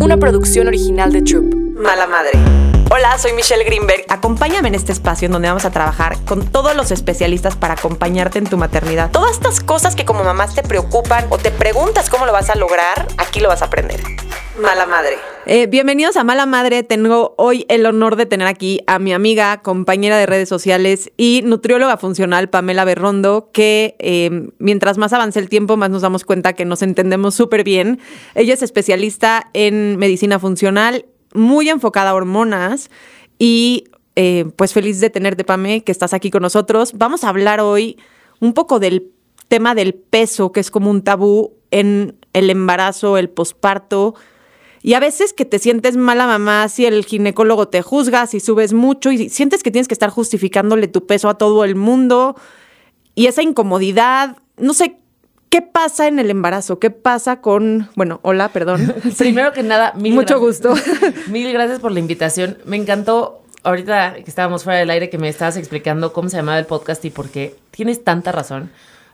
una producción original de Troop. Mala Madre. Hola, soy Michelle Greenberg. Acompáñame en este espacio en donde vamos a trabajar con todos los especialistas para acompañarte en tu maternidad. Todas estas cosas que como mamás te preocupan o te preguntas cómo lo vas a lograr, aquí lo vas a aprender. Mala Madre. Eh, bienvenidos a Mala Madre. Tengo hoy el honor de tener aquí a mi amiga, compañera de redes sociales y nutrióloga funcional, Pamela Berrondo, que eh, mientras más avance el tiempo, más nos damos cuenta que nos entendemos súper bien. Ella es especialista en medicina funcional muy enfocada a hormonas y eh, pues feliz de tenerte, Pame, que estás aquí con nosotros. Vamos a hablar hoy un poco del tema del peso, que es como un tabú en el embarazo, el posparto. Y a veces que te sientes mala mamá si el ginecólogo te juzga, si subes mucho y sientes que tienes que estar justificándole tu peso a todo el mundo y esa incomodidad, no sé, ¿Qué pasa en el embarazo? ¿Qué pasa con, bueno, hola, perdón. Primero que nada, mil Mucho gusto. mil gracias por la invitación. Me encantó ahorita que estábamos fuera del aire que me estabas explicando cómo se llamaba el podcast y por qué. Tienes tanta razón.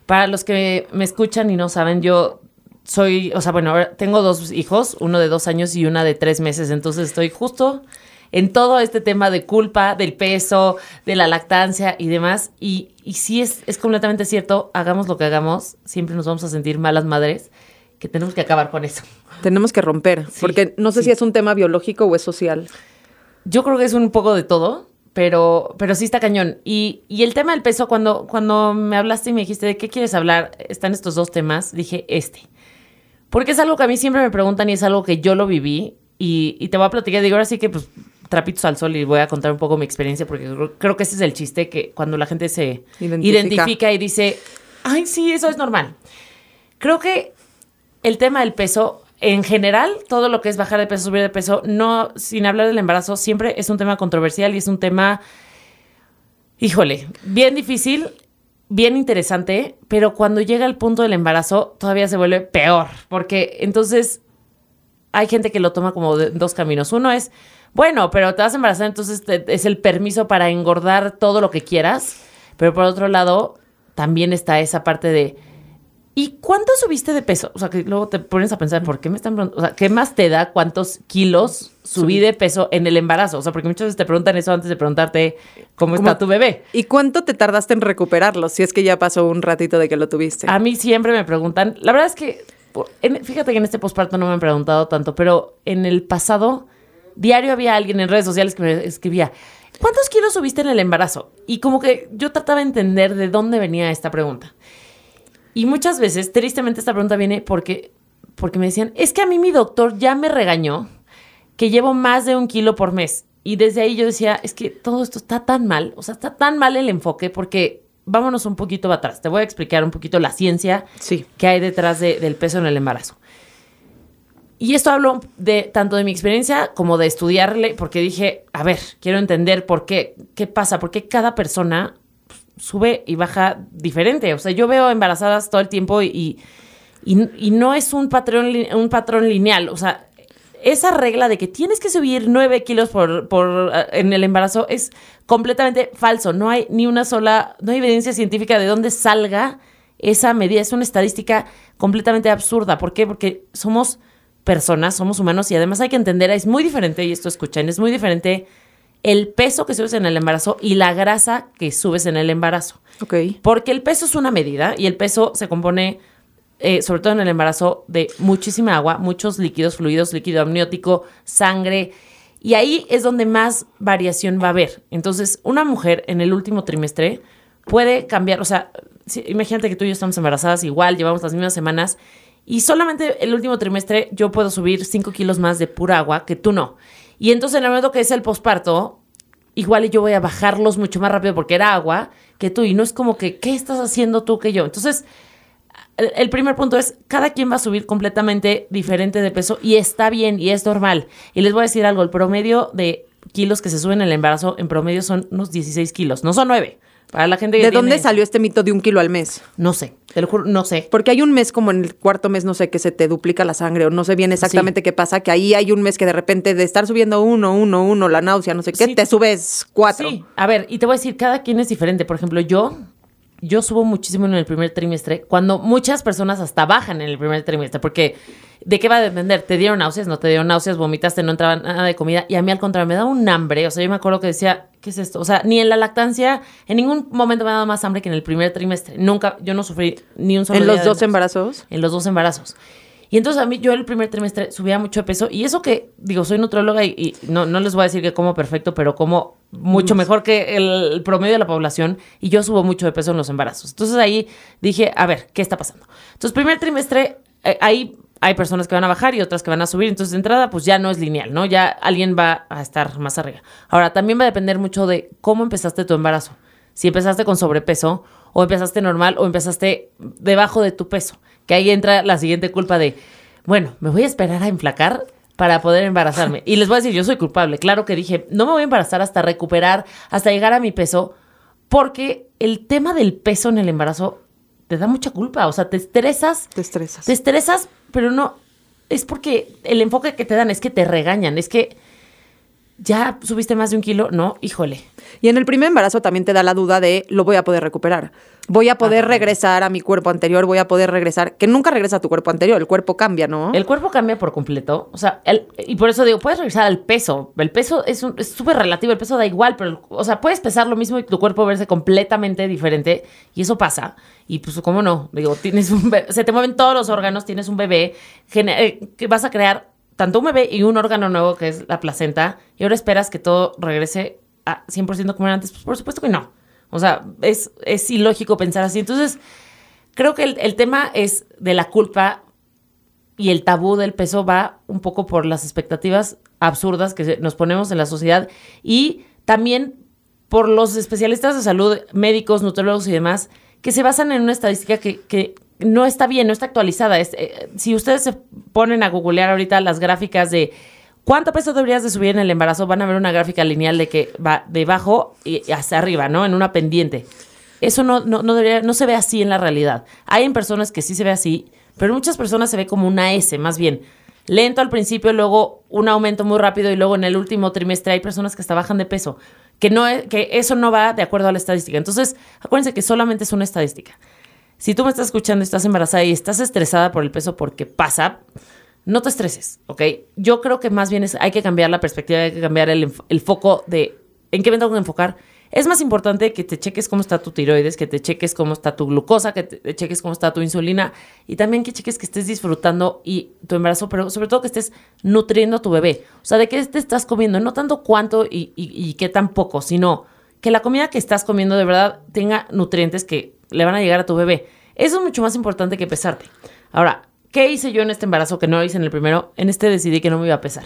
Para los que me escuchan y no saben, yo soy, o sea, bueno, tengo dos hijos, uno de dos años y una de tres meses, entonces estoy justo en todo este tema de culpa, del peso, de la lactancia y demás. Y, y sí es, es completamente cierto, hagamos lo que hagamos, siempre nos vamos a sentir malas madres, que tenemos que acabar con eso. Tenemos que romper, porque no sé si es un tema biológico o es social. Yo creo que es un poco de todo, pero, pero sí está cañón. Y, y el tema del peso, cuando, cuando me hablaste y me dijiste de qué quieres hablar, están estos dos temas, dije este. Porque es algo que a mí siempre me preguntan y es algo que yo lo viví. Y, y te voy a platicar, digo, ahora sí que pues trapitos al sol y voy a contar un poco mi experiencia porque creo que ese es el chiste que cuando la gente se identifica, y dice, ay, sí, eso es normal. Creo que el tema del peso, en general, todo lo que es bajar de peso, subir de peso, no, sin hablar del embarazo, siempre es un tema controversial y es un tema, híjole, bien difícil, bien interesante, pero cuando llega el punto del embarazo todavía se vuelve peor, porque entonces hay gente que lo toma como de dos caminos. Uno es bueno, pero te vas a embarazar, entonces es el permiso para engordar todo lo que quieras. Pero por otro lado, también está esa parte de, ¿y cuánto subiste de peso? O sea, que luego te pones a pensar, ¿por qué me están O sea, ¿qué más te da cuántos kilos subí de peso en el embarazo? O sea, porque muchas veces te preguntan eso antes de preguntarte cómo, está tu bebé. ¿Y cuánto te tardaste en recuperarlo? Si es que ya pasó un ratito de que lo tuviste. A mí siempre me preguntan. La verdad es que, fíjate que en este posparto no me han preguntado tanto, pero en el pasado diario había alguien en redes sociales que me escribía, ¿cuántos kilos subiste en el embarazo? Y como que yo trataba de entender de dónde venía esta pregunta. Y muchas veces, tristemente, esta pregunta viene porque, porque me decían, es que a mí mi doctor ya me regañó que llevo más de un kilo por mes. Y desde ahí yo decía, es que todo esto está tan mal, o sea, está tan mal el enfoque porque vámonos un poquito atrás. Te voy a explicar un poquito la ciencia que hay detrás del peso en el embarazo. Y esto hablo de tanto de mi experiencia como de estudiarle, porque dije, a ver, quiero entender por qué, qué pasa, por qué cada persona sube y baja diferente. O sea, yo veo embarazadas todo el tiempo y, y, no es un patrón, un patrón lineal. O sea, esa regla de que tienes que subir 9 kilos por, por, eh, en el embarazo es completamente falso. No hay ni una sola, no hay evidencia científica de dónde salga esa medida. Es una estadística completamente absurda. ¿Por qué? Porque somos personas, somos humanos y además hay que entender, es muy diferente, y esto escuchan, es muy diferente el peso que subes en el embarazo y la grasa que subes en el embarazo. Ok. Porque el peso es una medida y el peso se compone, eh, sobre todo en el embarazo, de muchísima agua, muchos líquidos, fluidos, líquido amniótico, sangre. Y ahí es donde más variación va a haber. Entonces, una mujer en el último trimestre puede cambiar, o sea, imagínate que tú y yo estamos embarazadas igual, llevamos las mismas semanas y solamente el último trimestre yo puedo subir 5 kilos más de pura agua que tú no. Y entonces en el momento que es el posparto, igual yo voy a bajarlos mucho más rápido porque era agua que tú. Y no es como que, ¿qué estás haciendo tú que yo? Entonces, el primer punto es, cada quien va a subir completamente diferente de peso y está bien y es normal. Y les voy a decir algo, el promedio de kilos que se suben en el embarazo en promedio son unos 16 kilos, no son 9. Para la gente ¿De dónde salió este mito de un kilo al mes? No sé, te lo juro, no sé. Porque hay un mes como en el cuarto mes, no sé, que se te duplica la sangre o no sé bien exactamente qué pasa, que ahí hay un mes que de repente de estar subiendo uno, uno, uno, la náusea, no sé qué, te subes cuatro. Sí, a ver, y te voy a decir, cada quien es diferente. Por ejemplo, yo yo subo muchísimo en el primer trimestre, cuando muchas personas hasta bajan en el primer trimestre, porque ¿de qué va a depender? ¿Te dieron náuseas? ¿No te dieron náuseas? ¿Vomitaste? ¿No entraba nada de comida? Y a mí al contrario, me da un hambre. O sea, yo me acuerdo que decía, ¿qué es esto? O sea, ni en la lactancia, en ningún momento me ha dado más hambre que en el primer trimestre. Nunca, yo no sufrí ni un solo ¿En día los dos embarazos? En los dos embarazos. Y entonces a mí, yo el primer trimestre subía mucho de peso. Y eso que, digo, soy nutróloga y, y no, no les voy a decir que como perfecto, pero como mucho mejor que el promedio de la población. Y yo subo mucho de peso en los embarazos. Entonces ahí dije, a ver, ¿qué está pasando? Entonces, primer trimestre, eh, ahí hay personas que van a bajar y otras que van a subir. Entonces, de entrada, pues ya no es lineal, ¿no? Ya alguien va a estar más arriba. Ahora, también va a depender mucho de cómo empezaste tu embarazo. Si empezaste con sobrepeso, o empezaste normal, o empezaste debajo de tu peso. Que ahí entra la siguiente culpa de, bueno, me voy a esperar a enflacar para poder embarazarme. Y les voy a decir, yo soy culpable. Claro que dije, no me voy a embarazar hasta recuperar, hasta llegar a mi peso, porque el tema del peso en el embarazo te da mucha culpa. O sea, te estresas Te estresas. te estresas, pero no. Es porque el enfoque que te dan es que te regañan. Es que ya subiste más de un kilo. No, híjole. Y en el primer embarazo también te da la duda de lo voy a poder recuperar. Voy a poder Ajá. regresar a mi cuerpo anterior, voy a poder regresar, que nunca regresa a tu cuerpo anterior, el cuerpo cambia, ¿no? El cuerpo cambia por completo. O sea, el- y por eso digo, puedes regresar al peso. El peso es súper relativo, el peso da igual, pero, o sea, puedes pesar lo mismo y tu cuerpo verse completamente diferente. Y eso pasa. Y pues, ¿cómo no? Digo, tienes un bebé, se te mueven todos los órganos, tienes un bebé, eh, que vas a crear tanto un bebé y un órgano nuevo que es la placenta. Y ahora esperas que todo regrese a 100% como era antes. Pues por supuesto que no. O sea, es, es ilógico pensar así. Entonces, creo que el, el tema es de la culpa y el tabú del peso va un poco por las expectativas absurdas que nos ponemos en la sociedad y también por los especialistas de salud, médicos, nutrólogos y demás, que se basan en una estadística que no está bien, no está actualizada. Es, eh, si ustedes se ponen a googlear ahorita las gráficas de cuánto peso deberías de subir en el embarazo, van a ver una gráfica lineal de que va de abajo y hacia arriba, ¿no? En una pendiente. Eso no, no, no, debería, no se ve así en la realidad. Hay en personas que sí se ve así, pero en muchas personas se ve como una S, más bien. Lento al principio, luego un aumento muy rápido y luego en el último trimestre hay personas que hasta bajan de peso. Que, no que eso no va de acuerdo a la estadística. Entonces, acuérdense que solamente es una estadística. Si tú me estás escuchando estás embarazada y estás estresada por el peso porque pasa, no te estreses, ¿ok? Yo creo que más bien es, hay que cambiar la perspectiva, hay que cambiar el, el foco de en qué me tengo que enfocar. Es más importante que te cheques cómo está tu tiroides, que te cheques cómo está tu glucosa, que te cheques cómo está tu insulina y también que cheques que estés disfrutando y tu embarazo, pero sobre todo que estés nutriendo a tu bebé. O sea, de qué te estás comiendo, no tanto cuánto y, y- y qué tan poco, sino que la comida que estás comiendo de verdad tenga nutrientes que le van a llegar a tu bebé. Eso es mucho más importante que pesarte. Ahora, ¿qué hice yo en este embarazo que no hice en el primero? En este decidí que no me iba a pesar.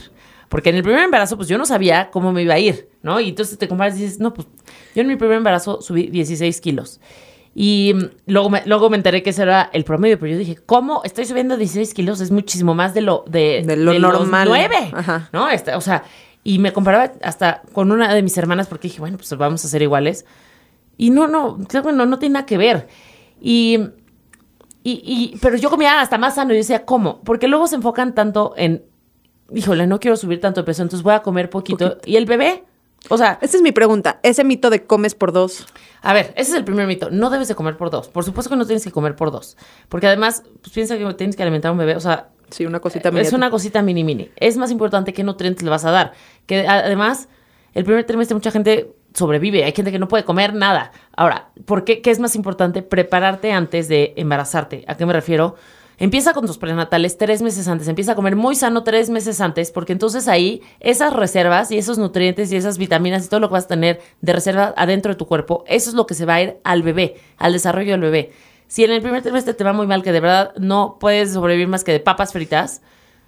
Porque en el primer embarazo, pues yo no sabía cómo me iba a ir, ¿no? Y entonces te comparas y dices, no, pues yo en mi primer embarazo subí 16 kilos. Y mm, luego me, luego me enteré que ese era el promedio, pero yo dije, ¿cómo estoy subiendo 16 kilos? Es muchísimo más de lo, de, De lo los normal. nueve, Ajá. ¿no? Este, o sea, y me comparaba hasta con una de mis hermanas porque dije, bueno, pues vamos a ser iguales. Y no, no, claro que no, tiene nada que ver. Y, y, y- pero yo comía hasta más sano y yo decía, ¿cómo? Porque luego se enfocan tanto en, híjole, no quiero subir tanto de peso, entonces voy a comer poquito. Y el bebé, o sea, Esa es mi pregunta. Ese mito de comes por dos. a ver, ese es el primer mito. No debes de comer por dos. Por supuesto que no tienes que comer por dos. Porque además, pues piensa que tienes que alimentar a un bebé. O sea, Sí, una cosita es una cosita mini mini. Es más importante qué nutrientes le vas a dar. Que además, el primer trimestre mucha gente sobrevive. Hay gente que no puede comer nada. Ahora, ¿por qué? ¿Qué es más importante? Prepararte antes de embarazarte. ¿A qué me refiero? Empieza con tus prenatales tres meses antes. Empieza a comer muy sano tres meses antes, porque entonces ahí esas reservas y esos nutrientes y esas vitaminas y todo lo que vas a tener de reserva adentro de tu cuerpo, eso es lo que se va a ir al bebé, al desarrollo del bebé. Si en el primer trimestre te va muy mal, que de verdad no puedes sobrevivir más que de papas fritas,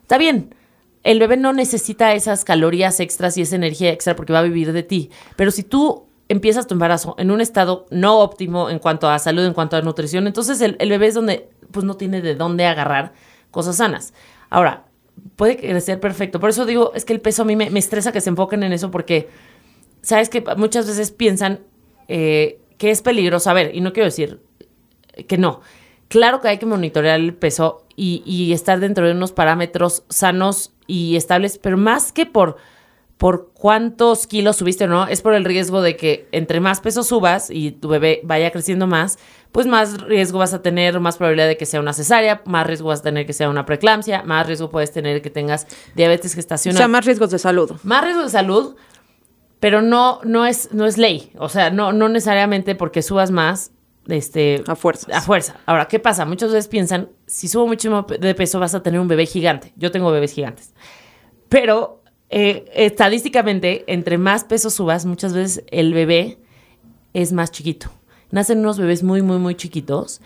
está bien. El bebé no necesita esas calorías extras y esa energía extra porque va a vivir de ti. Pero si tú empiezas tu embarazo en un estado no óptimo en cuanto a salud, en cuanto a nutrición, entonces el, bebé es donde pues no tiene de dónde agarrar cosas sanas. Ahora, puede crecer perfecto. Por eso digo, es que el peso a mí me, me estresa que se enfoquen en eso porque, sabes que muchas veces piensan eh, que es peligroso. A ver, y no quiero decir que no. Claro que hay que monitorear el peso y, y estar dentro de unos parámetros sanos y estables, pero más que por por cuántos kilos subiste o no, es por el riesgo de que entre más peso subas y tu bebé vaya creciendo más, pues más riesgo vas a tener, más probabilidad de que sea una cesárea, más riesgo vas a tener que sea una preeclampsia, más riesgo puedes tener que tengas diabetes O gestacional. sea, más riesgos de salud. Más riesgo de salud, pero no, no, es, no es ley. O sea, no, no necesariamente porque subas más. Este, A fuerzas. A fuerza. Ahora, ¿qué pasa? Muchas veces piensan, si subo muchísimo de peso vas a tener un bebé gigante. Yo tengo bebés gigantes. Pero eh, estadísticamente, entre más peso subas, muchas veces el bebé es más chiquito. Nacen unos bebés muy, muy, muy chiquitos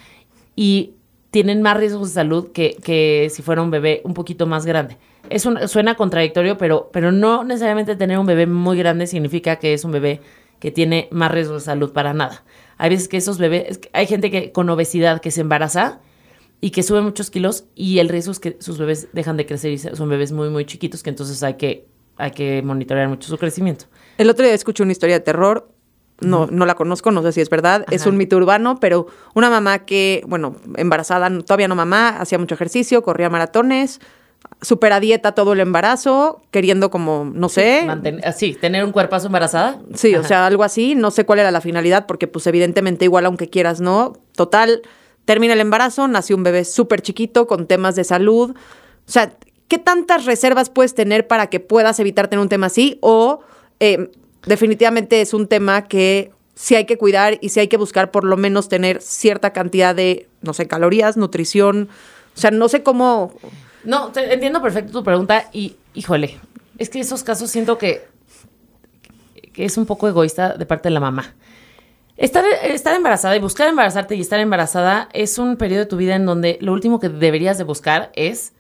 y tienen más riesgos de salud que, que si fuera un bebé un poquito más grande. Es un- suena contradictorio, pero, pero no necesariamente tener un bebé muy grande significa que es un bebé que tiene más riesgos de salud para nada. Hay veces que esos bebés, es que hay gente que con obesidad que se embaraza y que sube muchos kilos y el riesgo es que sus bebés dejan de crecer y son bebés muy, muy chiquitos que entonces hay que, hay que monitorear mucho su crecimiento. El otro día escuché una historia de terror. No, no la conozco, no sé si es verdad. Es un mito urbano, pero una mamá que, bueno, embarazada, todavía no mamá, hacía mucho ejercicio, corría maratones, super a dieta todo el embarazo, queriendo como, no sé. Manten- ah, sí, tener un cuerpazo embarazada. Sí, o sea, algo así. No sé cuál era la finalidad, porque pues evidentemente igual aunque quieras, ¿no? Total, termina el embarazo, nació un bebé súper chiquito con temas de salud. O sea, ¿qué tantas reservas puedes tener para que puedas evitar tener un tema así? O eh, definitivamente es un tema que sí hay que cuidar y sí hay que buscar por lo menos tener cierta cantidad de, no sé, calorías, nutrición. O sea, no sé cómo... No, te- entiendo perfecto tu pregunta y, híjole, es que esos casos siento que, que es un poco egoísta de parte de la mamá. Estar, estar embarazada y buscar embarazarte y estar embarazada es un periodo de tu vida en donde lo último que deberías de buscar es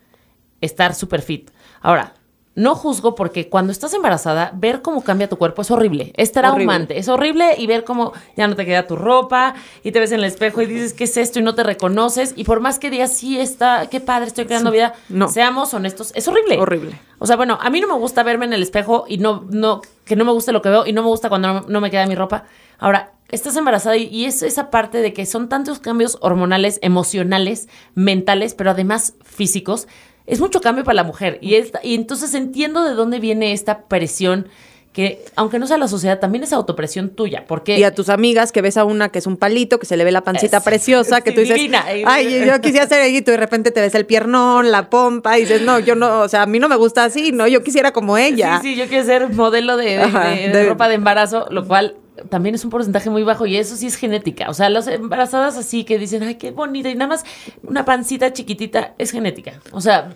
estar súper fit. Ahora, no juzgo porque cuando estás embarazada, ver cómo cambia tu cuerpo es horrible, es traumante, es horrible y ver cómo ya no te queda tu ropa y te ves en el espejo y dices, ¿qué es esto? Y no te reconoces y por más que digas, sí, está, qué padre, estoy creando vida, no. seamos honestos, es horrible. Horrible. O sea, bueno, a mí no me gusta verme en el espejo y no, no, que no me guste lo que veo y no me gusta cuando no, no me queda mi ropa. Ahora, estás embarazada y, y es esa parte de que son tantos cambios hormonales, emocionales, mentales, pero además físicos. Es mucho cambio para la mujer. Y, esta- y entonces entiendo de dónde viene esta presión que, aunque no sea la sociedad, también es autopresión tuya. Porque Y a tus amigas que ves a una que es un palito, que se le ve la pancita Es- preciosa, que sí, tú dices, divina. ay, yo quisiera ser ahí, y tú de repente te ves el piernón, la pompa, y dices, no, yo no, o sea, a mí no me gusta así, no, yo quisiera como ella. Sí, sí, yo quiero ser modelo de de- ropa de embarazo, lo cual también es un porcentaje muy bajo y eso sí es genética. O sea, las embarazadas así que dicen, ay, qué bonita, y nada más una pancita chiquitita es genética. O sea,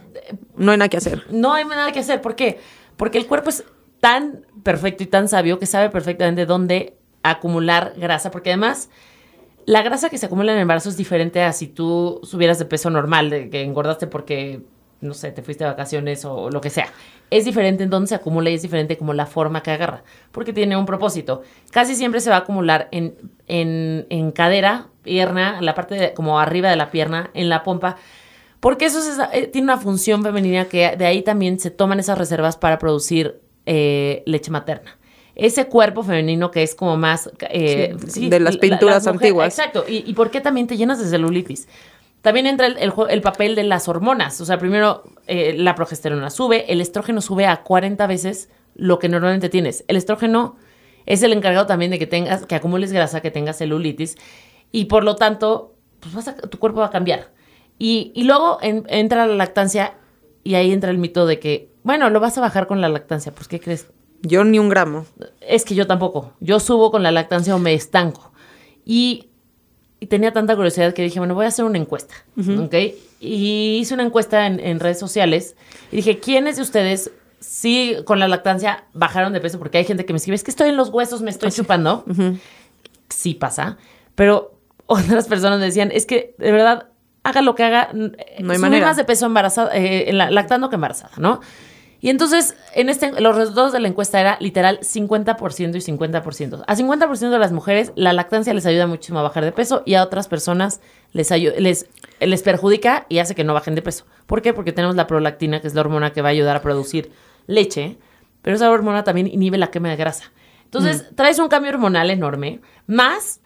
No hay nada que hacer. no hay nada que hacer. ¿Por qué? Porque el cuerpo es tan perfecto y tan sabio que sabe perfectamente dónde acumular grasa, porque además la grasa que se acumula en el embarazo es diferente a si tú subieras de peso normal, de que engordaste porque, no sé, te fuiste de vacaciones o lo que sea. Es diferente en dónde se acumula y es diferente como la forma que agarra, porque tiene un propósito. Casi siempre se va a acumular en, en, en cadera, pierna, la parte de- como arriba de la pierna, en la pompa, porque eso es- eh, tiene una función femenina que de ahí también se toman esas reservas para producir eh, leche materna. Ese cuerpo femenino que es como más... eh, Sí, de las pinturas antiguas. Exacto. ¿Y, y por qué también te llenas de celulitis? También entra el, el jue- el papel de las hormonas. O sea, primero eh, la progesterona sube, el estrógeno sube a 40 veces lo que normalmente tienes. El estrógeno es el encargado también de que tengas, que acumules grasa, que tengas celulitis. Y por lo tanto, pues vas a- tu cuerpo va a cambiar. Y, y luego en- entra la lactancia y ahí entra el mito de que, bueno, lo vas a bajar con la lactancia. Pues, ¿qué crees? Yo ni un gramo. Es que yo tampoco. Yo subo con la lactancia o me estanco. Y, y tenía tanta curiosidad que dije, bueno, voy a hacer una encuesta. ¿Ok? Y hice una encuesta en, en redes sociales y dije, ¿quiénes de ustedes sí con la lactancia bajaron de peso? Porque hay gente que me escribe, es que estoy en los huesos, me estoy chupando. Sí pasa. Pero otras personas me decían, es que de verdad, haga lo que haga, No hay subí manera. más de peso embarazada, eh, en la- lactando que embarazada, ¿no? Y entonces, en este, los resultados de la encuesta era literal 50% y 50%. A 50% de las mujeres la lactancia les ayuda muchísimo a bajar de peso y a otras personas les, les, les perjudica y hace que no bajen de peso. ¿Por qué? Porque tenemos la prolactina, que es la hormona que va a ayudar a producir leche, pero esa hormona también inhibe la quema de grasa. Entonces, traes un cambio hormonal enorme, más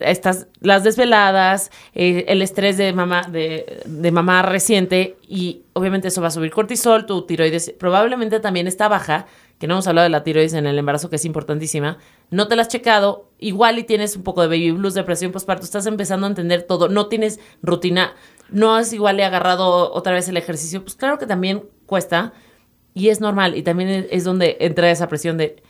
estas, las desveladas, eh, el estrés de mamá, de, de mamá reciente, y obviamente eso va a subir cortisol, tu tiroides probablemente también está baja, que no hemos hablado de la tiroides en el embarazo, que es importantísima, no te la has checado, igual y tienes un poco de baby blues, depresión postparto, estás empezando a entender todo, no tienes rutina, no has igual le agarrado otra vez el ejercicio, pues claro que también cuesta y es normal y también es- donde entra esa presión de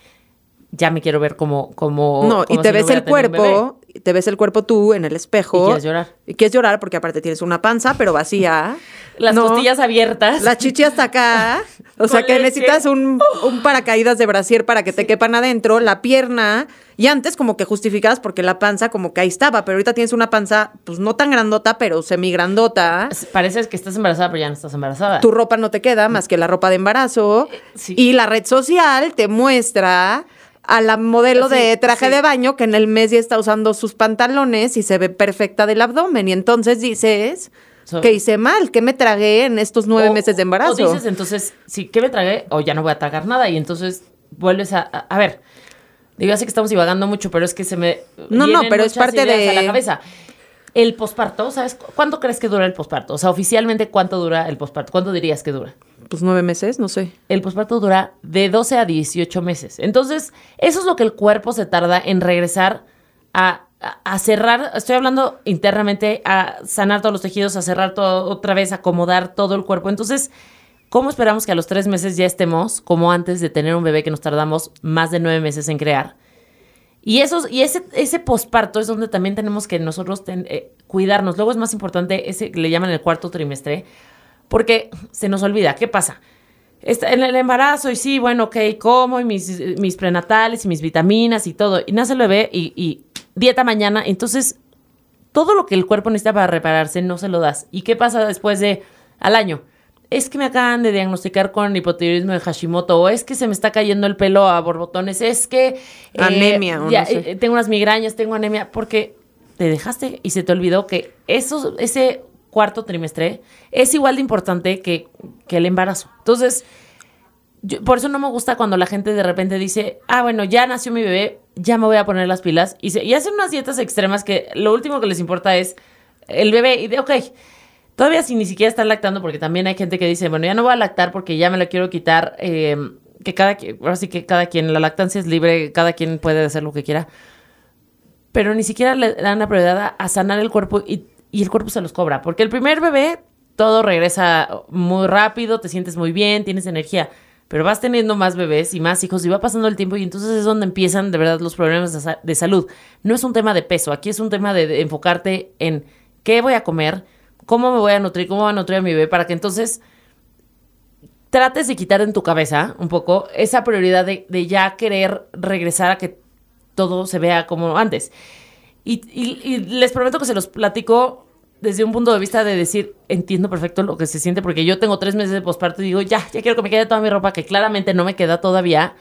ya me quiero ver como como No, y te si ves el cuerpo, y te ves el cuerpo tú en el espejo. Y quieres llorar. Y quieres llorar porque aparte tienes una panza, pero vacía. las No, costillas abiertas. La chichi hasta acá. O sea que leche. necesitas un, un paracaídas de brasier para que te quepan adentro, la pierna. Y antes como que justificabas porque la panza como que ahí estaba, pero ahorita tienes una panza pues no tan grandota, pero semigrandota. Parece que estás embarazada, pero ya no estás embarazada. Tu ropa no te queda más que la ropa de embarazo. sí. Y la red social te muestra a la modelo Sí, de traje sí. de baño que en el mes ya está usando sus pantalones y se ve perfecta del abdomen. Y entonces dices So- que hice mal, que me tragué en estos nueve O- meses de embarazo. O dices entonces, sí, ¿qué me tragué? O ya no voy a tragar nada. Y entonces vuelves a. A, a ver, digo, ya sé que estamos divagando mucho, pero es que se me. No, no, pero es parte de- la cabeza. El posparto, ¿sabes? cu- ¿Cuánto crees que dura el posparto? O sea, oficialmente, ¿cuánto dura el posparto? ¿Cuánto dirías que dura? Pues nueve meses, no sé. El posparto dura de 12 a 18 meses. Entonces, eso es lo que el cuerpo se tarda en regresar a, cerrar. Estoy hablando internamente a sanar todos los tejidos, a cerrar todo otra vez, acomodar todo el cuerpo. Entonces, ¿cómo esperamos que a los tres meses ya estemos como antes de tener un bebé que nos tardamos más de nueve meses en crear? Y, esos, y ese, ese posparto es donde también tenemos que nosotros eh, cuidarnos. Luego es más importante ese le llaman el cuarto trimestre, porque se nos olvida. ¿Qué pasa? Está en el embarazo y sí, bueno, ok, como y mis, mis prenatales y mis vitaminas y todo. Y nace el bebé y, y dieta mañana. Entonces, todo lo que el cuerpo necesita para repararse no se lo das. ¿Y qué pasa después de al año? Es que me acaban de diagnosticar con hipotiroidismo de Hashimoto, o es que se me está cayendo el pelo a borbotones, es que eh, Anemia, o ya, no sé. eh, tengo unas migrañas, tengo anemia, porque te dejaste y se te olvidó que eso, ese cuarto trimestre es igual de importante que, que el embarazo. Entonces, por eso no me gusta cuando la gente de repente dice, ah, bueno, ya nació mi bebé, ya me voy a poner las pilas. Y, se- hacen unas dietas extremas que lo último que les importa es el bebé. Y de, ok, todavía si ni siquiera están lactando, porque también hay gente que dice, bueno, ya no voy a lactar porque ya me la quiero quitar. eh, que cada quien, que cada quien, la lactancia es libre, cada quien puede hacer lo que quiera. Pero ni siquiera le dan la prioridad a sanar el cuerpo y, y el cuerpo se los cobra. Porque el primer bebé, todo regresa muy rápido, te sientes muy bien, tienes energía. Pero vas teniendo más bebés y más hijos y va pasando el tiempo y entonces es donde empiezan de verdad los problemas de, sa- de salud. No es un tema de peso, aquí es un tema de, enfocarte en qué voy a comer, cómo me voy a nutrir, cómo va a nutrir a mi bebé, para que entonces trates de quitar en tu cabeza un poco esa prioridad de ya querer regresar a que todo se vea como antes. Y, y- y les prometo que se los platico desde un punto de vista de decir, entiendo perfecto lo que se siente, porque yo tengo tres meses de posparto y digo, ya, ya quiero que me quede toda mi ropa, que claramente no me queda todavía.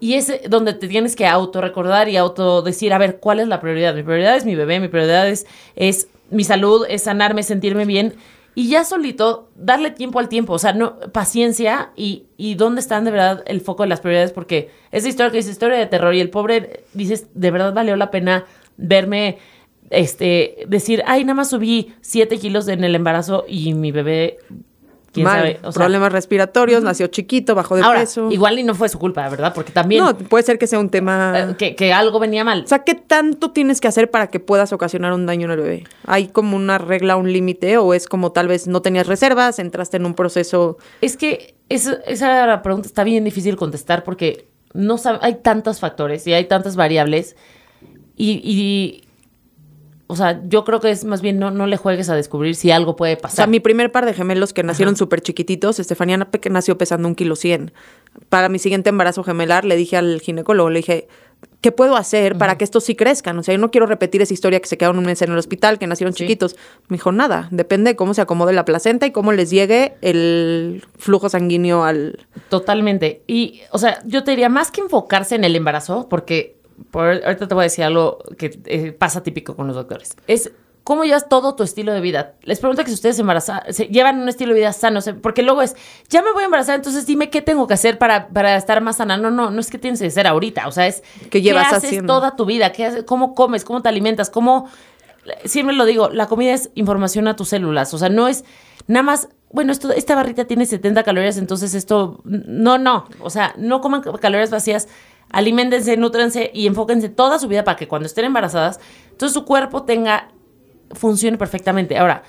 Y es donde te tienes que auto recordar y auto decir, a ver, ¿cuál es la prioridad? Mi prioridad es mi bebé, mi prioridad es, es mi salud, es sanarme, sentirme bien. Y ya solito, darle tiempo al tiempo, o sea, no, paciencia y, y dónde están de verdad el foco de las prioridades, porque esa historia que dice historia de terror y el pobre dices, de verdad valió la pena verme, este, decir, ay, nada más subí siete kilos en el embarazo y mi bebé, quién Mal. sabe, o sea, Problemas respiratorios, nació chiquito, bajó de ahora, peso. igual y no fue su culpa, ¿verdad? Porque también No, puede ser que sea un tema. eh, que, que algo venía mal. O sea, ¿qué tanto tienes que hacer para que puedas ocasionar un daño en el bebé? ¿Hay como una regla, un límite? ¿O es como tal vez no tenías reservas, entraste en un proceso? Es que esa, esa pregunta está bien difícil contestar porque no sab- hay tantos factores y hay tantas variables. Y, y, o sea, yo creo que es más bien no, no le juegues a descubrir si algo puede O sea, pasar. mi primer par de gemelos que nacieron súper chiquititos, Estefanía nació pesando un kilo cien. Para mi siguiente embarazo gemelar, le dije al ginecólogo, le dije, ¿qué puedo hacer para que estos sí crezcan? O sea, yo no quiero repetir esa historia que se quedaron un mes en el hospital, que nacieron Sí. chiquitos. Me dijo, nada, depende de cómo se acomode la placenta y cómo les llegue el flujo sanguíneo al... Totalmente. Y, o sea, yo te diría más que enfocarse en el embarazo, porque por, ahorita te voy a decir algo que eh, pasa típico con los doctores. Es ¿Cómo llevas todo tu estilo de vida? Les pregunto que si ustedes embarazan, se llevan un estilo de vida sano, porque luego es, ya me voy a embarazar, entonces dime qué tengo que hacer para, para estar más sana. No, no, no es que tienes que ser ahorita, o sea, es ¿Qué llevas haces haciendo? toda tu vida, ¿Qué haces? cómo comes, cómo te alimentas, cómo... Siempre lo digo, la comida es información a tus células, o sea, no es nada más, bueno, esto, esta barrita tiene 70 calorías, entonces esto, no, no, o sea, no coman calorías vacías, aliméntense, nútrense y enfóquense toda su vida para que cuando estén embarazadas, entonces su cuerpo tenga, funcione perfectamente. Ahora,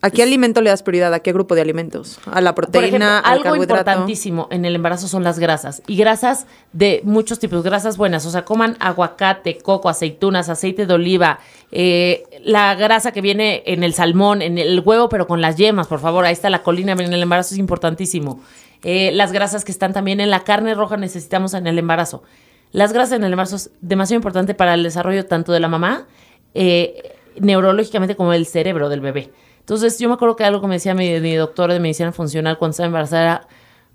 ¿A qué alimento le das prioridad? ¿A qué grupo de alimentos? ¿A la por proteína? ejemplo, ¿Al algo carbohidrato? importantísimo en el embarazo son las grasas. Y grasas de muchos tipos, grasas buenas. O sea, coman aguacate, coco, aceitunas, aceite de oliva, eh, la grasa que viene en el salmón, en el huevo, pero con las yemas, por favor. Ahí está la colina en el embarazo, es importantísimo. Eh, las grasas que están también en la carne roja necesitamos en el embarazo. Las grasas en el embarazo es demasiado importante para el desarrollo tanto de la mamá, eh, neurológicamente, como del cerebro del bebé. Entonces, yo me acuerdo que algo que me decía mi, mi doctor de medicina funcional cuando estaba embarazada era,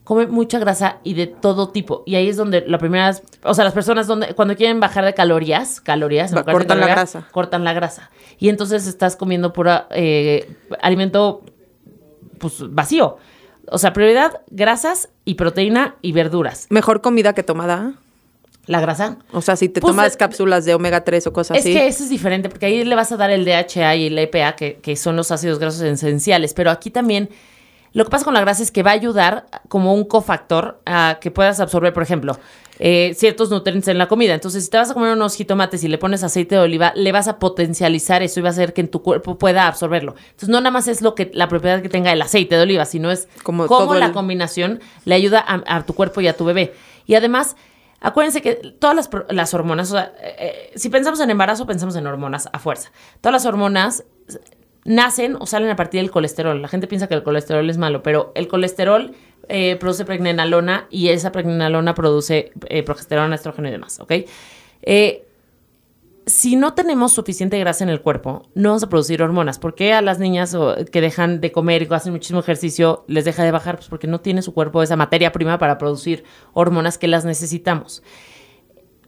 come mucha grasa y de todo tipo. Y ahí es donde la primera, o sea, las personas donde cuando quieren bajar de calorías, calorías, en Va- cortan la grasa. cortan la grasa. Y entonces estás comiendo pura eh, alimento pues vacío. O sea, prioridad, grasas y proteína y verduras. Mejor comida que tomada. La grasa. O sea, si te Pues, tomas eh, cápsulas de omega 3 o cosas Es así. que eso es diferente, porque ahí le vas a dar el DHA y el EPA, que, que son los ácidos grasos esenciales. Pero aquí también, lo que pasa con la grasa es que va a ayudar como un cofactor a que puedas absorber, por ejemplo, eh, ciertos nutrientes en la comida. Entonces, si te vas a comer unos jitomates y le pones aceite de oliva, le vas a potencializar eso y va a hacer que en tu cuerpo pueda absorberlo. Entonces, no nada más es lo que la propiedad que tenga el aceite de oliva, sino es Como cómo la el- combinación le ayuda a, a tu cuerpo y a tu bebé. Y además, acuérdense que todas las, las hormonas, o sea, eh, eh, si pensamos en embarazo, pensamos en hormonas a fuerza. Todas las hormonas nacen o salen a partir del colesterol. La gente piensa que el colesterol es malo, pero el colesterol eh, produce pregnenolona y esa pregnenolona produce eh, progesterona, estrógeno y demás, ¿ok? Eh, si no tenemos suficiente grasa en el cuerpo, no vamos a producir hormonas. ¿Por qué a las niñas que dejan de comer y hacen muchísimo ejercicio les deja de bajar? Pues porque no tiene su cuerpo esa materia prima para producir hormonas que las necesitamos.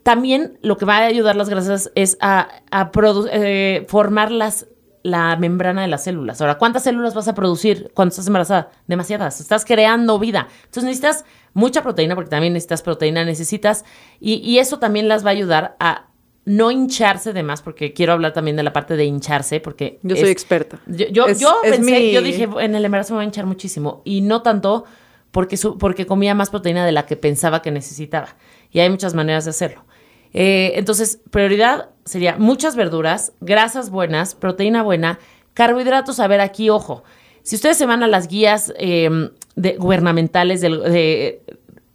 También lo que va a ayudar las grasas es a, a eh, formar la membrana de las células. Ahora, ¿cuántas células vas a producir cuando estás embarazada? Demasiadas. Estás creando vida. Entonces necesitas mucha proteína, porque también necesitas proteína, necesitas, y eso también las va a ayudar a no hincharse de más, porque quiero hablar también de la parte de hincharse, porque... Yo es- soy experta. yo, yo, Es- yo es pensé, mi- yo dije, en el embarazo me voy a hinchar muchísimo. Y no tanto porque, su- porque comía más proteína de la que pensaba que necesitaba. Y hay muchas maneras de hacerlo. Eh, entonces, prioridad sería muchas verduras, grasas buenas, proteína buena, carbohidratos. A ver, aquí, ojo. Si ustedes se van a las guías eh, de, gubernamentales del- de,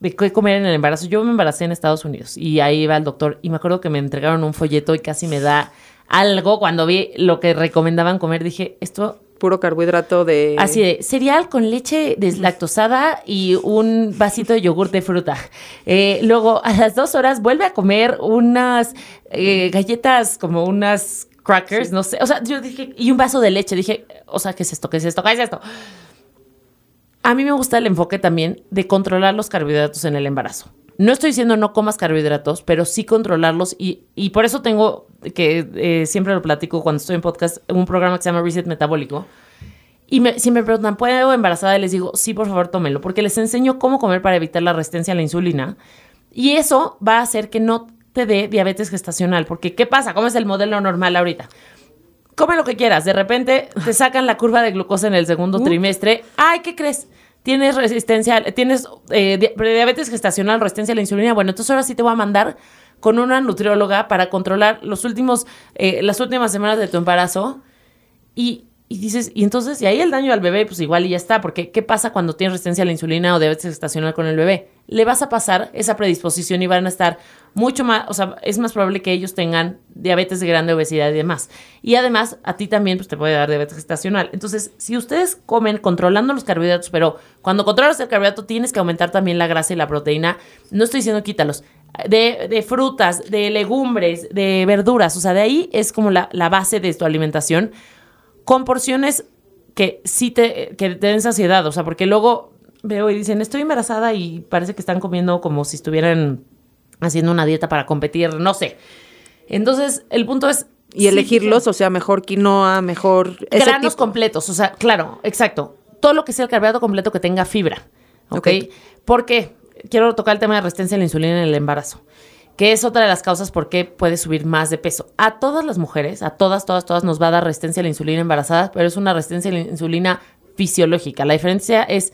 de qué comer en el embarazo, yo me embaracé en Estados Unidos y ahí iba el doctor y me acuerdo que me entregaron un folleto y casi me da algo cuando vi lo que recomendaban comer. Dije, esto Puro carbohidrato de... Así de cereal con leche deslactosada y un vasito de yogur de fruta. Eh, luego, a las dos horas, vuelve a comer unas eh, galletas, como unas crackers, no sé. O sea, yo dije, y un vaso de leche. Dije, o sea, ¿qué es esto? ¿Qué es esto? ¿Qué es esto? A mí me gusta el enfoque también de controlar los carbohidratos en el embarazo. No estoy diciendo no comas carbohidratos, pero sí controlarlos y, y por eso tengo que eh, siempre lo platico cuando estoy en podcast, un programa que se llama Reset Metabólico. Y me, si me preguntan, ¿puedo embarazada? Y les digo, sí, por favor, tómenlo, porque les enseño cómo comer para evitar la resistencia a la insulina. Y eso va a hacer que no te dé diabetes gestacional, porque ¿qué pasa? ¿Cómo es el modelo normal ahorita? Come lo que quieras, de repente te sacan la curva de glucosa en el segundo trimestre. Ay, ¿qué crees? Tienes resistencia, tienes eh, di- diabetes gestacional, resistencia a la insulina. Bueno, entonces ahora sí te voy a mandar con una nutrióloga para controlar los últimos, eh, las últimas semanas de tu embarazo. Y, y dices, y entonces, y ahí el daño al bebé, pues igual y ya está, porque ¿qué pasa cuando tienes resistencia a la insulina o diabetes gestacional con el bebé? Le vas a pasar esa predisposición y van a estar mucho más, o sea, es más probable que ellos tengan diabetes de grande, obesidad y demás. Y además, a ti también, pues te puede dar diabetes gestacional. Entonces, si ustedes comen controlando los carbohidratos, pero cuando controlas el carbohidrato tienes que aumentar también la grasa y la proteína, no estoy diciendo quítalos, de, de frutas, de legumbres, de verduras, o sea, de ahí es como la, la base de tu alimentación con porciones que sí te, que te den saciedad, o sea, porque luego veo y dicen, estoy embarazada y parece que están comiendo como si estuvieran haciendo una dieta para competir, no sé. Entonces, el punto es, Y elegirlos, o sea, mejor quinoa, mejor... granos completos, o sea, claro, exacto. Todo lo que sea el carbohidrato completo que tenga fibra. ¿Ok? Ok. ¿Por qué? Quiero tocar el tema de resistencia a la insulina en el embarazo, que es otra de las causas por qué puede subir más de peso. A todas las mujeres, a todas, todas, todas nos va a dar resistencia a la insulina embarazada, pero es una resistencia a la insulina fisiológica. La diferencia es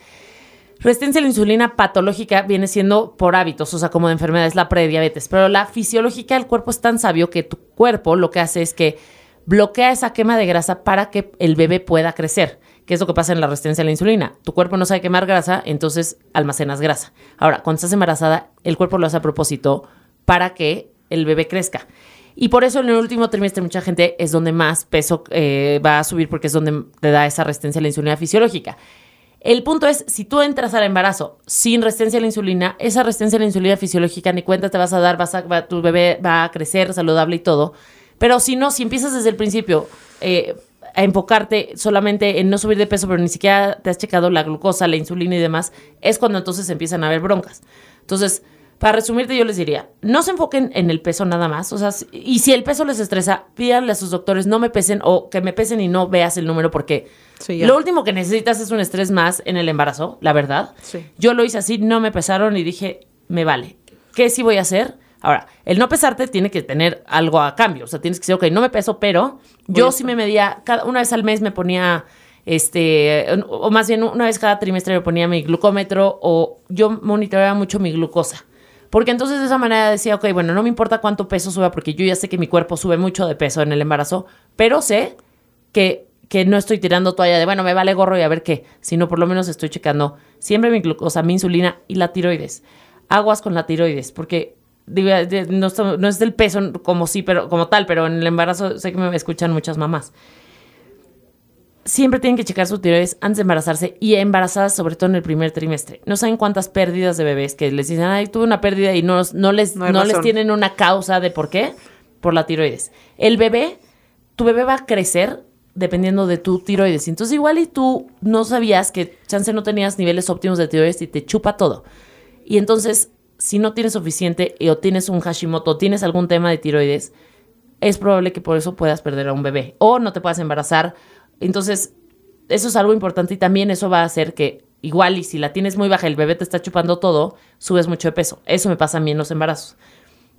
Resistencia a la insulina patológica viene siendo por hábitos, o sea, como de enfermedad, es la prediabetes. Pero la fisiológica, el cuerpo es tan sabio que tu cuerpo lo que hace es que bloquea esa quema de grasa para que el bebé pueda crecer. ¿Qué es lo que pasa en la resistencia a la insulina? Tu cuerpo no sabe quemar grasa, entonces almacenas grasa. Ahora, cuando estás embarazada, el cuerpo lo hace a propósito para que el bebé crezca. Y por eso en el último trimestre mucha gente es donde más peso eh, va a subir porque es donde te da esa resistencia a la insulina fisiológica. El punto es, si tú entras al embarazo sin resistencia a la insulina, esa resistencia a la insulina fisiológica ni cuenta te vas a dar, vas a, tu bebé va a crecer saludable y todo. Pero si no, si empiezas desde el principio eh, a enfocarte solamente en no subir de peso, pero ni siquiera te has checado la glucosa, la insulina y demás, es cuando entonces empiezan a haber broncas. Entonces, para resumirte, yo les diría, no se enfoquen en el peso nada más. O sea, si- y si el peso les estresa, pídanle a sus doctores, no me pesen o que me pesen y no veas el número porque Sí, lo último que necesitas es un estrés más en el embarazo, la verdad. Sí. Yo lo hice así, no me pesaron y dije, me vale. ¿Qué sí voy a hacer? Ahora, el no pesarte tiene que tener algo a cambio. O sea, tienes que decir, ok, no me peso, pero yo sí me medía, cada, una vez al mes me ponía, este, o más bien una vez cada trimestre me ponía mi glucómetro o yo monitoreaba mucho mi glucosa. Porque entonces de esa manera decía, ok, bueno, no me importa cuánto peso suba porque yo ya sé que mi cuerpo sube mucho de peso en el embarazo, pero sé que, que no estoy tirando toalla de, bueno, me vale gorro y a ver qué, sino por lo menos estoy checando siempre mi glucosa, mi insulina y la tiroides. Aguas con la tiroides, porque no, no es del peso como sí, pero como tal, pero en el embarazo sé que me escuchan muchas mamás. Siempre tienen que checar su tiroides antes de embarazarse y embarazadas sobre todo en el primer trimestre. No saben cuántas pérdidas de bebés que les dicen, ay, tuve una pérdida y no, no les, No les tienen una causa de por qué, por la tiroides. El bebé, tu bebé va a crecer dependiendo de tu tiroides. Entonces igual y tú no sabías que chance no tenías niveles óptimos de tiroides y te chupa todo. Y entonces, si no tienes suficiente o tienes un Hashimoto o tienes algún tema de tiroides, es probable que por eso puedas perder a un bebé o no te puedas embarazar. Entonces, eso es algo importante y también eso va a hacer que igual y si la tienes muy baja, el bebé te está chupando todo, subes mucho de peso. Eso me pasa a mí en los embarazos.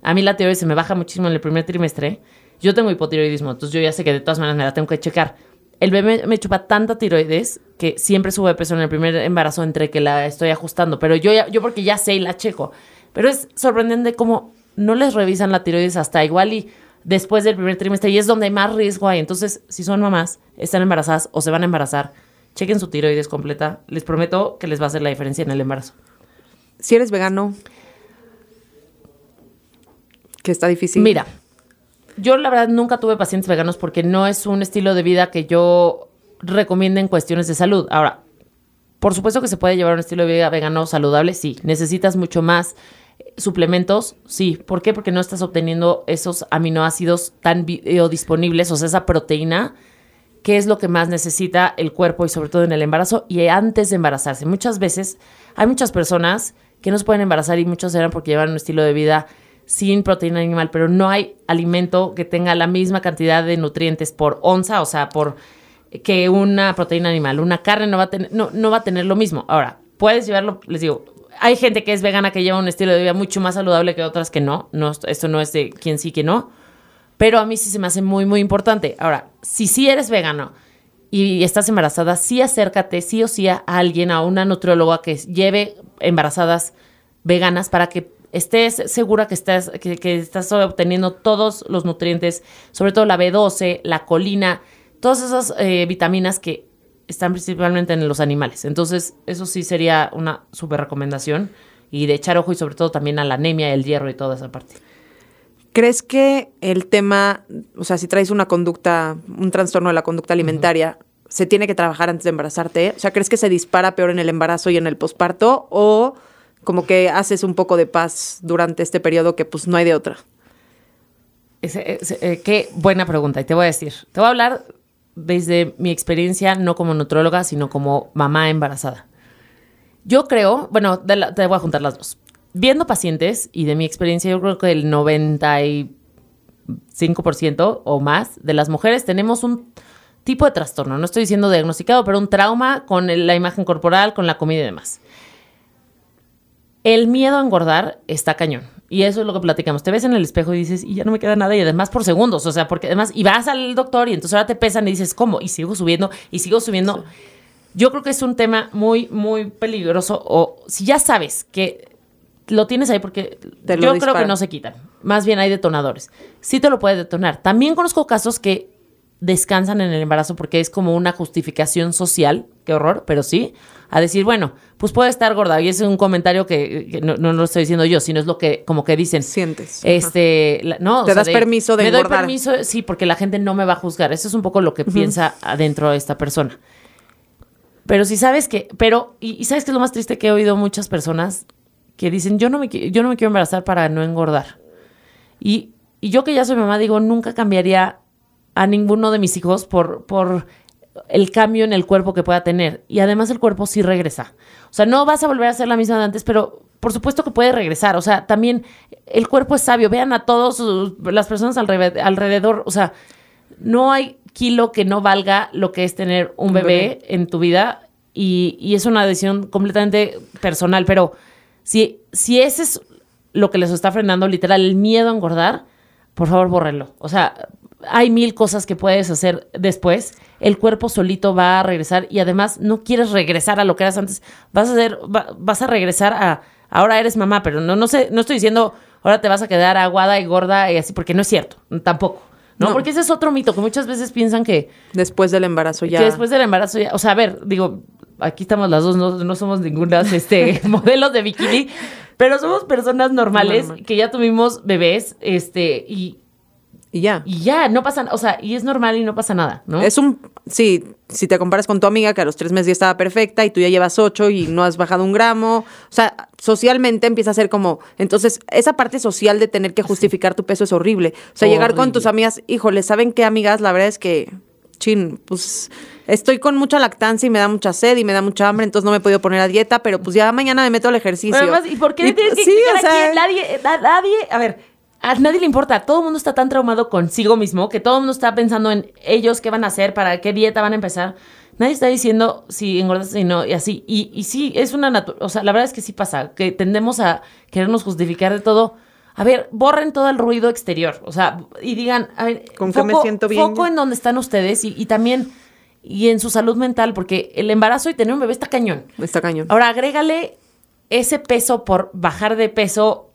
A mí la tiroides se me baja muchísimo en el primer trimestre. Yo tengo hipotiroidismo, entonces yo ya sé que de todas maneras me la tengo que checar. El bebé me chupa tanta tiroides que siempre sube de peso en el primer embarazo entre que la estoy ajustando. Pero yo, ya, yo porque ya sé y la checo. Pero es sorprendente cómo no les revisan la tiroides hasta igual y después del primer trimestre y es donde más riesgo hay. Entonces, si son mamás, están embarazadas o se van a embarazar, chequen su tiroides completa. Les prometo que les va a hacer la diferencia en el embarazo. Si eres vegano, que está difícil. Mira, yo la verdad nunca tuve pacientes veganos porque no es un estilo de vida que yo recomiende en cuestiones de salud. Ahora, por supuesto que se puede llevar un estilo de vida vegano saludable, sí. Necesitas mucho más suplementos, sí. ¿Por qué? Porque no estás obteniendo esos aminoácidos tan biodisponibles, o sea, esa proteína que es lo que más necesita el cuerpo y sobre todo en el embarazo y antes de embarazarse. Muchas veces hay muchas personas que no se pueden embarazar y muchos eran porque llevan un estilo de vida sin proteína animal, pero no hay alimento que tenga la misma cantidad de nutrientes por onza, o sea, por que una proteína animal. Una carne no va a tener, no, no va a tener lo mismo. Ahora, puedes llevarlo, les digo, hay gente que es vegana que lleva un estilo de vida mucho más saludable que otras que no. no esto no es de quién sí, que no. Pero a mí sí se me hace muy, muy importante. Ahora, si sí eres vegano y estás embarazada, sí acércate sí o sí a alguien, a una nutrióloga que lleve embarazadas veganas para que estés segura que estás, que estás obteniendo todos los nutrientes, sobre todo la B12, la colina, todas esas eh, vitaminas que están principalmente en los animales. Entonces, eso sí sería una súper recomendación y de echar ojo y sobre todo también a la anemia, el hierro y toda esa parte. ¿Crees que el tema, o sea, si traes una conducta, un trastorno de la conducta alimentaria, se tiene que trabajar antes de embarazarte? O sea, ¿crees que se dispara peor en el embarazo y en el posparto? ¿O como que haces un poco de paz durante este periodo que pues no hay de otra? Eh, qué buena pregunta. Y te voy a decir, te voy a hablar desde mi experiencia, no como nutróloga, sino como mamá embarazada. Yo creo, bueno, te voy a juntar las dos. Viendo pacientes y de mi experiencia, yo creo que el 5% o más de las mujeres tenemos un tipo de trastorno. No estoy diciendo diagnosticado, pero un trauma con la imagen corporal, con la comida y demás. El miedo a engordar está cañón. Y eso es lo que platicamos. Te ves en el espejo y dices, y ya no me queda nada, y además por segundos. O sea, porque además, y vas al doctor y entonces ahora te pesan y dices, ¿cómo? Y sigo subiendo, y sigo subiendo. Yo creo que es un tema muy, muy peligroso. O si ya sabes que lo tienes ahí porque yo creo que no se quitan. Más bien hay detonadores. Sí te lo puede detonar. También conozco casos que descansan en el embarazo porque es como una justificación social, qué horror, pero sí, a decir, bueno, pues puede estar gorda. Y es un comentario que, no, no, lo estoy diciendo yo, sino es lo que como que dicen. Sientes. Este, no, Te das permiso de Me engordar. doy permiso, sí, porque la gente no me va a juzgar. Eso es un poco lo que piensa adentro de esta persona. Pero si sabes que, pero, y, sabes que es lo más triste que he oído muchas personas que dicen, yo no me, yo no me quiero embarazar para no engordar. Y, y yo que ya soy mamá, digo, nunca cambiaría a ninguno de mis hijos por, por el cambio en el cuerpo que pueda tener. Y además el cuerpo sí regresa. O sea, no vas a volver a ser la misma de antes, pero por supuesto que puede regresar. O sea, también el cuerpo es sabio. Vean a todas las personas alrededor. O sea, no hay kilo que no valga lo que es tener un, bebé, en tu vida. Y, y, es una decisión completamente personal. Pero si, si ese es lo que les está frenando, literal, el miedo a engordar, por favor, bórrenlo. O sea, hay mil cosas que puedes hacer después. El cuerpo solito va a regresar y además no quieres regresar a lo que eras antes. Vas a hacer, vas a regresar a ahora eres mamá, pero no, no sé, no estoy diciendo ahora te vas a quedar aguada y gorda y así, porque no es cierto, tampoco. ¿no? Porque ese es otro mito que muchas veces piensan que. Después del embarazo ya. Que después del embarazo ya. O sea, a ver, digo, aquí estamos las dos, no, somos ninguna este, modelos de bikini, pero somos personas normales que ya tuvimos bebés, este, y y ya. Y ya, no pasa, o sea, y es normal y no pasa nada, ¿no? Es un, sí, si te comparas con tu amiga que a los tres meses ya estaba perfecta y tú ya llevas ocho y no has bajado un gramo, o sea, socialmente empieza a ser como, entonces, esa parte social de tener que justificar tu peso es horrible. O sea, llegar con tus amigas, híjole, ¿saben qué, amigas? La verdad es que, chin, pues estoy con mucha lactancia y me da mucha sed y me da mucha hambre, entonces no me he podido poner a dieta, pero pues ya mañana me meto al ejercicio. ¿y por qué tienes que sí, o sea, Nadie, nadie, a ver, a nadie le importa. Todo el mundo está tan traumado consigo mismo que todo el mundo está pensando en ellos, qué van a hacer, para qué dieta van a empezar. Nadie está diciendo si engordas y no, y así. Y, y sí, es una naturaleza. O sea, la verdad es que sí pasa, que tendemos a querernos justificar de todo. A ver, borren todo el ruido exterior. O sea, y digan, a ver, ¿con foco, me siento bien? Foco en donde están ustedes y, y también. Y en su salud mental, porque el embarazo y tener un bebé está cañón. Está cañón. Ahora, agrégale ese peso por bajar de peso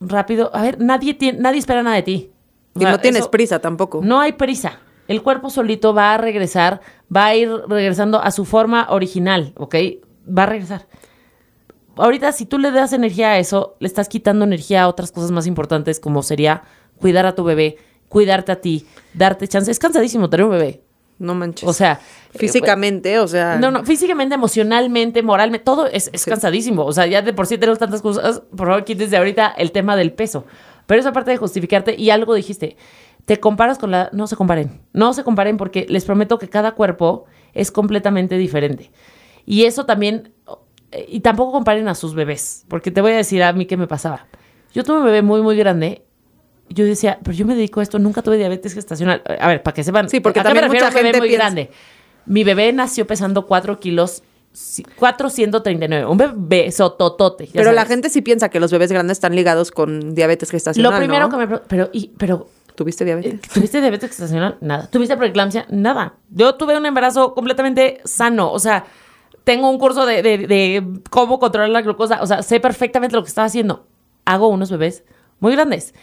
rápido. A ver, nadie, tiene, nadie espera nada de ti. y no tienes prisa tampoco. No hay prisa. El cuerpo solito va a regresar, va a ir regresando a su forma original, ¿ok? Va a regresar. Ahorita, si tú le das energía a eso, le estás quitando energía a otras cosas más importantes, como sería cuidar a tu bebé, cuidarte a ti, darte chance. Es cansadísimo tener un bebé. No manches. O sea. Físicamente, o sea. No, no, físicamente, emocionalmente, moralmente, todo es, cansadísimo. O sea, ya de por sí tenemos tantas cosas. Por favor, desde ahorita el tema del peso. Pero esa parte de justificarte, y algo dijiste, te comparas con la. No se comparen. No se comparen porque les prometo que cada cuerpo es completamente diferente. Y eso también. Y tampoco comparen a sus bebés. Porque te voy a decir a mí qué me pasaba. Yo tuve un bebé muy, muy grande yo decía, pero yo me dedico a esto, nunca tuve diabetes gestacional. A ver, para que sepan. Sí, porque también me mucha gente muy grande. Mi bebé nació pesando 4 kilos 439, un bebé sototote. Pero la gente sí piensa que los bebés grandes están ligados con diabetes gestacional. Lo primero que me. Pero, y, pero. ¿Tuviste diabetes? Eh, ¿Tuviste diabetes gestacional? Nada. ¿Tuviste preeclampsia? Nada. Yo tuve un embarazo completamente sano. O sea, tengo un curso de, de, de cómo controlar la glucosa. O sea, sé perfectamente lo que estaba haciendo. Hago unos bebés muy grandes.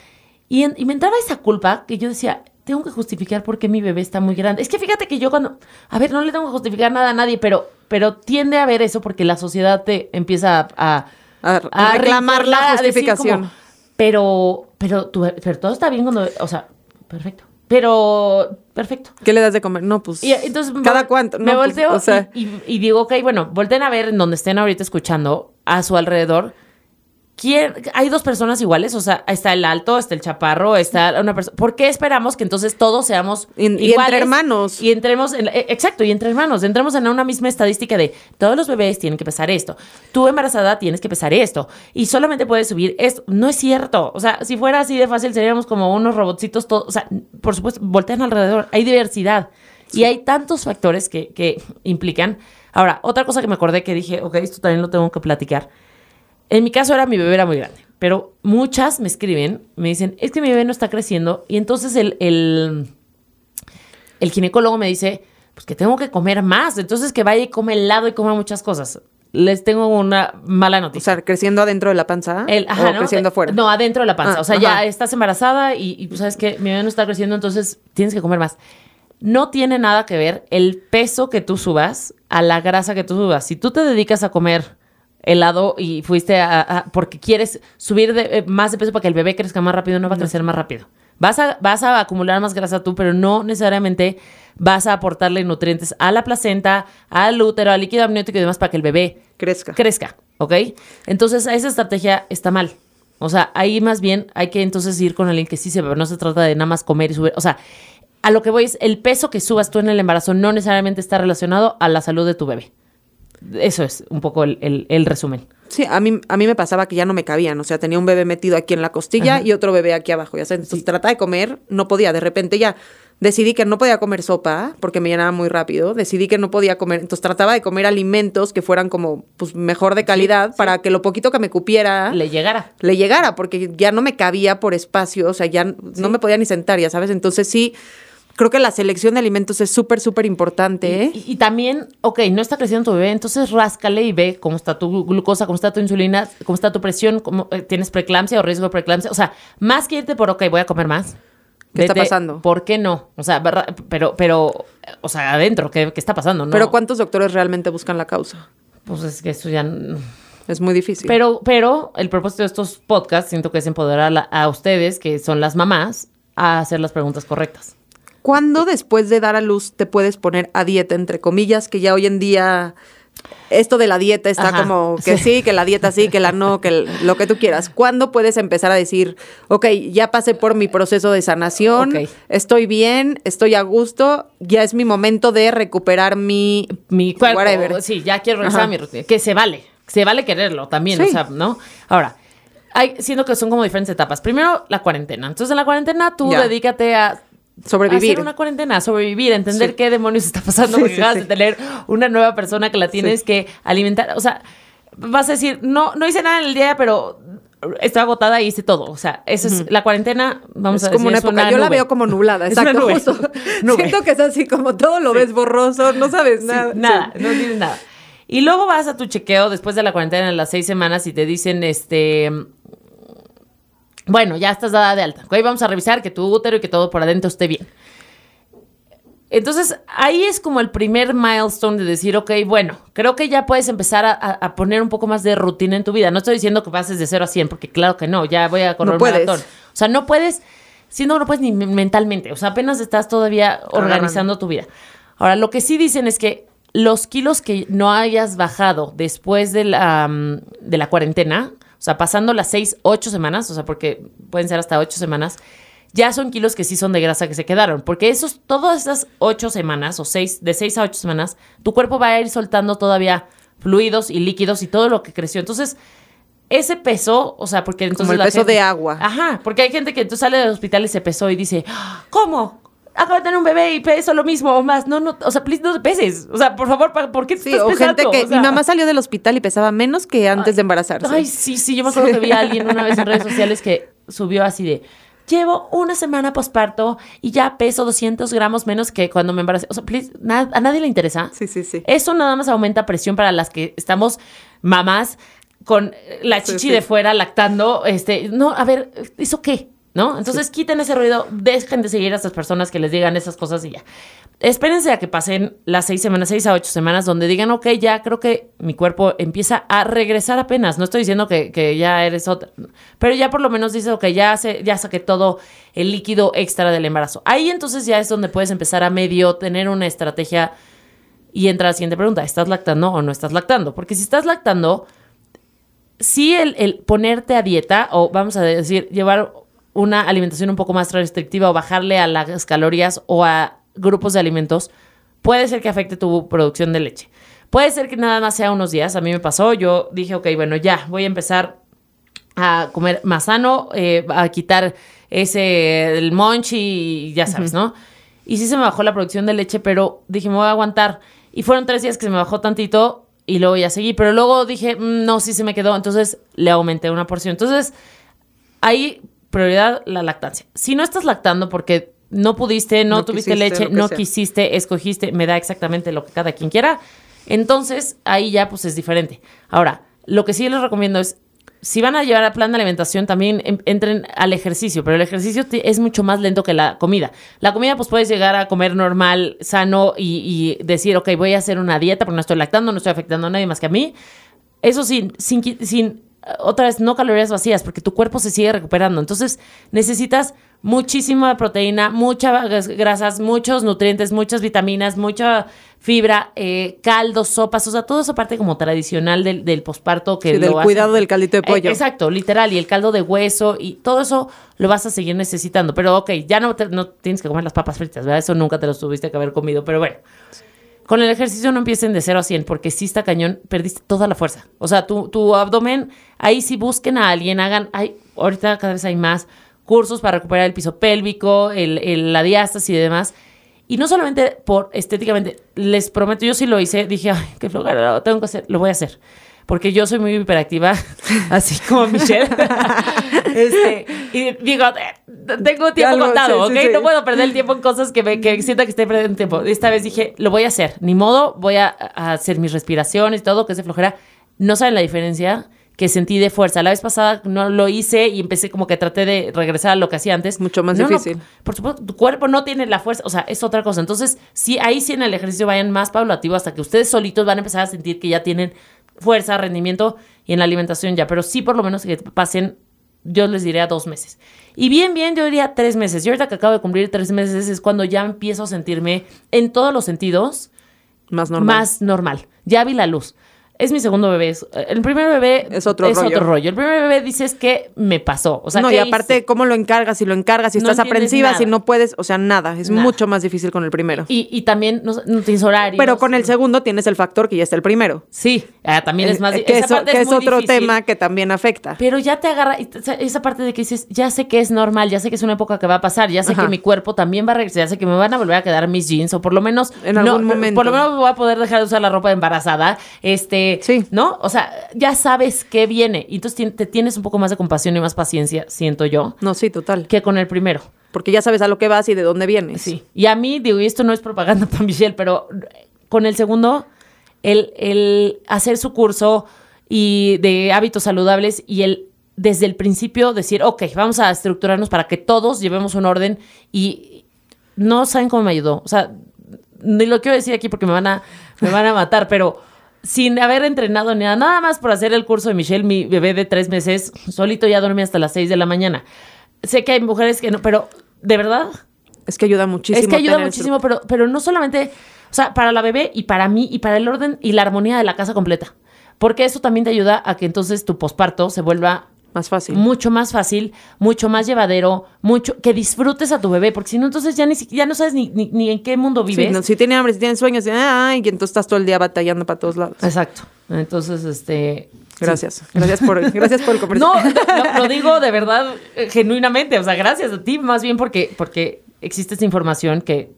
Y, me entraba esa culpa que yo decía, tengo que justificar por qué mi bebé está muy grande. Es que fíjate que yo cuando, a ver, no le tengo que justificar nada a nadie, pero, pero tiende a ver eso porque la sociedad te empieza a, a, reclamar la justificación. pero, pero, pero todo está bien cuando, o sea, perfecto. Pero, perfecto. ¿Qué le das de comer? No, pues. entonces, ¿Cada cuánto? me pues, volteo y, y, digo, ok, bueno, volten a ver en donde estén ahorita escuchando a su alrededor ¿quién- hay dos personas iguales, o sea, está el alto, está el chaparro, está una persona. ¿Por qué esperamos que entonces todos seamos y entre iguales? hermanos. Y entremos en, eh, exacto, y entre hermanos, entremos en una misma estadística de todos los bebés tienen que pesar esto, tú embarazada tienes que pesar esto, y solamente puedes subir esto. No es cierto, o sea, si fuera así de fácil seríamos como unos robotcitos todos, o sea, por supuesto, voltean alrededor, hay diversidad. Y hay tantos factores que, que implican. Ahora, otra cosa que me acordé que dije, ok, esto también lo tengo que platicar. En mi caso era mi bebé era muy grande, pero muchas me escriben, me dicen, es que mi bebé no está creciendo y entonces el, el, el ginecólogo me dice, pues que tengo que comer más, entonces que vaya y come helado y coma muchas cosas. Les tengo una mala O noticia. sea, creciendo adentro de la panza El- ajá, o ¿no? creciendo afuera. No, adentro de la panza. Ah, o sea, ya estás embarazada y, y, pues, sabes que mi bebé no está creciendo, entonces tienes que comer más. No tiene nada que ver el peso que tú subas a la grasa que tú subas. Si tú te dedicas a comer helado y fuiste a, a- porque quieres subir de- eh, más de peso para que el bebé crezca más rápido, no va a crecer más rápido. Vas a, vas a acumular más grasa tú, pero no necesariamente vas a aportarle nutrientes a la placenta, al útero, al líquido amniótico y demás para que el bebé Crezca. crezca, ¿ok? Entonces, esa estrategia está mal. O sea, ahí más bien hay que entonces ir con alguien que sí se ve, no se trata de nada más comer y subir. O sea, a lo que voy es, el peso que subas tú en el embarazo no necesariamente está relacionado a la salud de tu bebé. Eso es un poco el, el- el resumen. Sí, a mí, a mí me pasaba que ya no me cabían. O sea, tenía un bebé metido aquí en la costilla y otro bebé aquí abajo. Ya sabes, entonces trataba de comer, no podía. De repente ya decidí que no podía comer sopa porque me llenaba muy rápido. Decidí que no podía comer. Entonces trataba de comer alimentos que fueran como pues mejor de calidad para que lo poquito que me cupiera Le llegara. le llegara, porque ya no me cabía por espacio, o sea, ya no me podía ni sentar, ya sabes. Entonces sí, creo que la selección de alimentos es súper, súper importante. ¿eh? Y, y también, ok, no está creciendo tu bebé, entonces ráscale y ve cómo está tu glucosa, cómo está tu insulina, cómo está tu presión, cómo eh, tienes preeclampsia o riesgo de preeclampsia. O sea, más que irte por, ok, voy a comer más. ¿Qué está pasando? ¿Por qué no? O sea, pero, pero, o sea, adentro, ¿qué, qué está pasando? No, Pero ¿cuántos doctores realmente buscan la causa? Pues es que eso ya... no- Es muy difícil. Pero, pero el propósito de estos podcasts siento que es empoderar a, la- a ustedes, que son las mamás, a hacer las preguntas correctas. ¿Cuándo después de dar a luz te puedes poner a dieta, entre comillas, que ya hoy en día esto de la dieta está Ajá, como que sí. sí. que la dieta sí, que la no, que el- lo que tú quieras? ¿Cuándo puedes empezar a decir, ok, ya pasé por mi proceso de sanación, estoy bien, estoy a gusto, ya es mi momento de recuperar mi... mi cuerpo, Whatever. sí, ya quiero regresar Ajá. a mi rutina, que se vale, se vale quererlo también, Sí. o sea, ¿no? Ahora, hay, siento que son como diferentes etapas. Primero, la cuarentena. Entonces, en la cuarentena tú Ya. dedícate a Sobrevivir. hacer una cuarentena, sobrevivir, entender Sí. qué demonios está pasando, Sí, porque sí, acabas de tener una nueva persona que la tienes que alimentar, o sea, vas a decir, no, no hice nada en el día, pero estoy agotada y hice todo, o sea, eso es la cuarentena, vamos es a como decir, una es época, yo la veo como nublada, exacto. nube. justo. Nube. Siento que es así como todo lo ves borroso, no sabes nada. nada, no tienes nada. Y luego vas a tu chequeo después de la cuarentena en las seis semanas y te dicen, este, bueno, ya estás dada de alta. Ok, vamos a revisar que tu útero y que todo por adentro esté bien. Entonces, ahí es como el primer milestone de decir, ok, bueno, creo que ya puedes empezar a, poner un poco más de rutina en tu vida. No estoy diciendo que pases de 0 a 100, porque claro que no, ya voy a correr No un maratón. O sea, no puedes, siendo no puedes ni mentalmente, o sea, apenas estás todavía organizando tu vida. Ahora, lo que sí dicen es que los kilos que no hayas bajado después de la, mm, de la cuarentena, o sea, pasando las 6, 8 semanas, o sea, porque pueden ser hasta 8 semanas, ya son kilos que sí son de grasa que se quedaron. Porque esos, todas esas 8 semanas, o seis, de 6 a 8 semanas, tu cuerpo va a ir soltando todavía fluidos y líquidos y todo lo que creció. Entonces, ese peso, o sea, porque entonces. Como el la peso gente- de agua. Ajá, porque hay gente que entonces sale del hospital y se pesó y dice, "Ah, ¿cómo? Acabo de tener un bebé y peso lo mismo o más. No, no, o sea, please no te peses. O sea, por favor, ¿pa- ¿por qué te Sí, estás o gente que O sea, mi mamá salió del hospital y pesaba menos que antes de embarazarse. Ay, sí, sí, yo me acuerdo que vi a alguien una vez en redes sociales que subió así de, llevo una semana posparto y ya peso 200 gramos menos que cuando me embaracé. O sea, please, na- a nadie le interesa. Sí, sí, sí. Eso nada más aumenta presión para las que estamos mamás con la Sí, chichi sí. de fuera lactando. Este, no, a ver, ¿eso qué? ¿No? Entonces quiten ese ruido, dejen de seguir a esas personas que les digan esas cosas y ya. Espérense a que pasen las seis semanas, seis a ocho semanas, donde digan, ok, ya creo que mi cuerpo empieza a regresar apenas. No estoy diciendo que, que ya eres otra, pero ya por lo menos dice, ok, ya, se, ya saqué todo el líquido extra del embarazo. Ahí entonces ya es donde puedes empezar a medio tener una estrategia y entra la siguiente pregunta, ¿estás lactando o no estás lactando? Porque si estás lactando, sí el, el ponerte a dieta, o vamos a decir, llevar una alimentación un poco más restrictiva o bajarle a las calorías o a grupos de alimentos, puede ser que afecte tu producción de leche. Puede ser que nada más sea unos días. A mí me pasó. Yo dije, ok, bueno, ya voy a empezar a comer más sano, eh, a quitar ese el y ya sabes, ¿no? Y sí se me bajó la producción de leche, pero dije, me voy a aguantar. Y fueron tres días que se me bajó tantito y luego ya seguí. Pero luego dije, "Mm, no, sí se me quedó. Entonces le aumenté una porción. Entonces, ahí prioridad la lactancia. Si no estás lactando porque no pudiste, no, No tuviste quisiste, leche, no sea. quisiste, escogiste, me da exactamente lo que cada quien quiera, entonces ahí ya pues es diferente. Ahora, lo que sí les recomiendo es, si van a llevar a plan de alimentación, también em- entren al ejercicio, pero el ejercicio es mucho más lento que la comida. La comida pues puedes llegar a comer normal, sano y, y decir, ok, voy a hacer una dieta porque no estoy lactando, no estoy afectando a nadie más que a mí. Eso sin, sin, otra vez, no calorías vacías, porque tu cuerpo se sigue recuperando. Entonces, necesitas muchísima proteína, muchas grasas, muchos nutrientes, muchas vitaminas, mucha fibra, eh, caldos, sopas, o sea, todo eso parte como tradicional del, del posparto que Sí, del cuidado del caldito de pollo. Eh, exacto, literal, y el caldo de hueso y todo eso lo vas a seguir necesitando. Pero ok, ya no, te- no tienes que comer las papas fritas, ¿verdad? Eso nunca te los tuviste que haber comido, pero bueno. Con el ejercicio no empiecen de 0 a 100 porque si está cañón, perdiste toda la fuerza. O sea, tu, tu abdomen, ahí sí busquen a alguien, hagan, hay, ahorita cada vez hay más cursos para recuperar el piso pélvico, el, el- la diástasis y demás. Y no solamente por estéticamente, les prometo, yo sí lo hice, dije, ay, qué flojera, lo tengo que hacer, lo voy a hacer. Porque yo soy muy hiperactiva, así como Michelle. este, y digo, eh, tengo tiempo contado, sí, ¿ok? sí, sí. No puedo perder el tiempo en cosas que, me, que sienta que estoy perdiendo tiempo. Esta vez dije, lo voy a hacer, ni modo, voy a, a hacer mis respiraciones y todo, que es de flojera. No saben la diferencia que sentí de fuerza. La vez pasada no lo hice y empecé como que traté de regresar a lo que hacía antes. Mucho más No, no, difícil. por supuesto, tu cuerpo no tiene la fuerza, o sea, es otra cosa. Entonces, sí, ahí sí en el ejercicio vayan más paulativo hasta que ustedes solitos van a empezar a sentir que ya tienen fuerza, rendimiento y en la alimentación ya. Pero sí, por lo menos que pasen, yo les diría dos meses. Y bien, bien, yo diría tres meses. Y ahorita que acabo de cumplir tres meses es cuando ya empiezo a sentirme en todos los sentidos Más normal. más normal. Ya vi la luz. Es mi segundo bebé. Es- El primer bebé Es otro rollo. otro rollo. El primer bebé dices que me pasó. O sea, no, ¿qué y aparte, hice? ¿cómo lo encargas? Si lo encargas, si No estás aprensiva, si no puedes, o sea, nada. Es Nada. mucho más difícil con el primero. Y, y también no, no tienes horario. Pero con el segundo tienes el factor que ya está el primero. Sí, ah, también es más. Eh, que eso- que es, otro difícil. tema que también afecta. Pero ya te agarra, esa parte de que dices, ya sé que es normal, ya sé que es una época que va a pasar, ya sé Ajá. que mi cuerpo también va a regresar, ya sé que me van a volver a quedar mis jeans, o por lo menos. En no, algún momento. Por lo menos voy a poder dejar de usar la ropa de embarazada. Este. Sí. ¿No? O sea, ya sabes qué viene. Y entonces te tienes un poco más de compasión y más paciencia, siento yo, No, sí, total. que con el primero. Porque ya sabes a lo que vas y de dónde vienes. Sí. Y a mí, digo, y esto no es propaganda para Michelle, pero con el segundo, el, el hacer su curso y de hábitos saludables y el desde el principio decir, ok, vamos a estructurarnos para que todos llevemos un orden y no saben cómo me ayudó. O sea, ni lo quiero decir aquí porque me van a, me van a matar, pero sin haber entrenado ni nada, nada más por hacer el curso de Michelle, mi bebé de tres meses, solito ya dormía hasta las seis de la mañana. Sé que hay mujeres que no, pero de verdad, Es que ayuda muchísimo. es que ayuda muchísimo, pero, pero no solamente, o sea, para la bebé y para mí y para el orden y la armonía de la casa completa. Porque eso también te ayuda a que entonces tu posparto se vuelva Más fácil. mucho más fácil, mucho más llevadero, mucho que disfrutes a tu bebé, porque si no, entonces ya ni ya no sabes ni, ni, ni en qué mundo Sí, vives. no, si tiene hambre, si tiene sueños, si- ay, y entonces estás todo el día batallando para todos lados. Exacto. Entonces, este. Gracias. Gracias por, gracias por el No, comercial. lo, lo digo de verdad, eh, genuinamente. O sea, gracias a ti, más bien porque, porque existe esta información que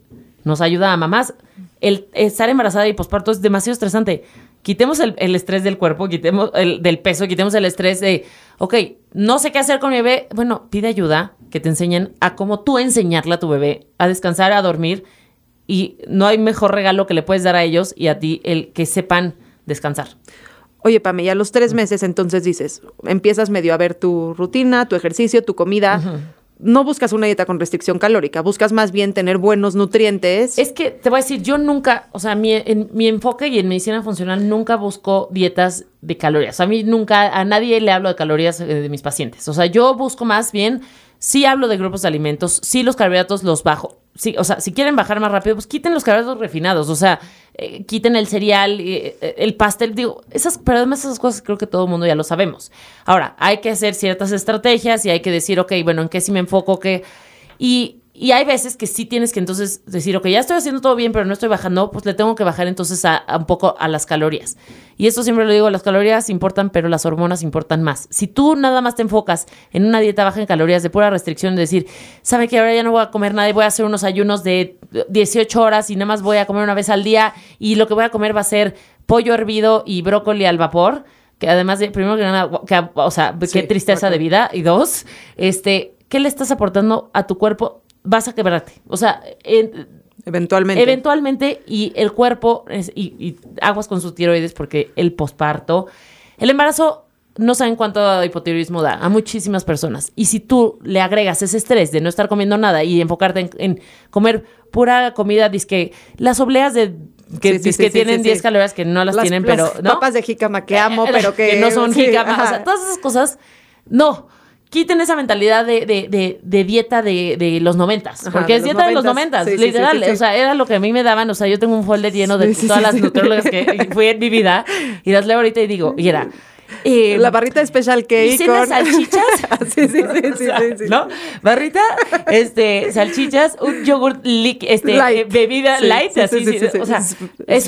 nos ayuda a mamás. El estar embarazada y posparto es demasiado estresante. Quitemos el, el estrés del cuerpo, quitemos el del peso, quitemos el estrés de, ok, no sé qué hacer con mi bebé. Bueno, pide ayuda, que te enseñen a cómo tú enseñarle a tu bebé a descansar, a dormir. Y no hay mejor regalo que le puedes dar a ellos y a ti el que sepan descansar. Oye, Pame, ya a los tres meses entonces dices, empiezas medio a ver tu rutina, tu ejercicio, tu comida. No buscas una dieta con restricción calórica, buscas más bien tener buenos nutrientes. Es que te voy a decir, yo nunca, o sea, mi, en, mi enfoque y en medicina funcional nunca busco dietas de calorías. A mí nunca, a nadie le hablo de calorías eh, de mis pacientes. O sea, yo busco más bien, sí hablo de grupos de alimentos, sí los carbohidratos los bajo. Sí, o sea, si quieren bajar más rápido, pues quiten los carbohidratos refinados, o sea, eh, quiten el cereal, eh, eh, el pastel, digo, esas, pero además esas cosas creo que todo el mundo ya lo sabemos. Ahora, hay que hacer ciertas estrategias y hay que decir, ok, bueno, ¿en qué sí me enfoco? ¿Qué? Y, y hay veces que sí tienes que entonces decir, ok, ya estoy haciendo todo bien, pero no estoy bajando, pues le tengo que bajar entonces a, a un poco a las calorías. Y esto siempre lo digo, las calorías importan, pero las hormonas importan más. Si tú nada más te enfocas en una dieta baja en calorías, de pura restricción, de decir, sabe que ahora ya no voy a comer nada y voy a hacer unos ayunos de 18 horas y nada más voy a comer una vez al día y lo que voy a comer va a ser pollo hervido y brócoli al vapor, que además de, primero que nada, que, o sea, Sí, qué tristeza de vida, y dos, este, ¿qué le estás aportando a tu cuerpo? Vas a quebrarte. O sea, en- Eventualmente. Eventualmente, y el cuerpo, es- y, y aguas con sus tiroides, porque el posparto, el embarazo, no saben cuánto hipotiroidismo da a muchísimas personas. Y si tú le agregas ese estrés de no estar comiendo nada y enfocarte en, en comer pura comida, disque las obleas de que, Sí, sí, dizque sí, sí, tienen sí, 10 sí. calorías que no las, Las- tienen, las pero ¿no? papas de jícama que amo, Eh, pero que- no son sí, jícamas. O sea, todas esas cosas, no. Quiten esa mentalidad de, de, de, de dieta de, de los noventas. Ajá, Porque es dieta de los noventas. Sí, literal. sí, sí. O sea, era lo que a mí me daban. O sea, yo tengo un folder lleno de todas las sí. nutriólogas que fui en mi vida. Y las leo ahorita y digo, y era. eh, La barrita de Special K y cenas salchichas. sí, sí, sí, sí, O sea, sí, sí. ¿No? Barrita, este, salchichas, un yogurt lic- este, Light. eh, bebida Sí, light, así, o sea, Es-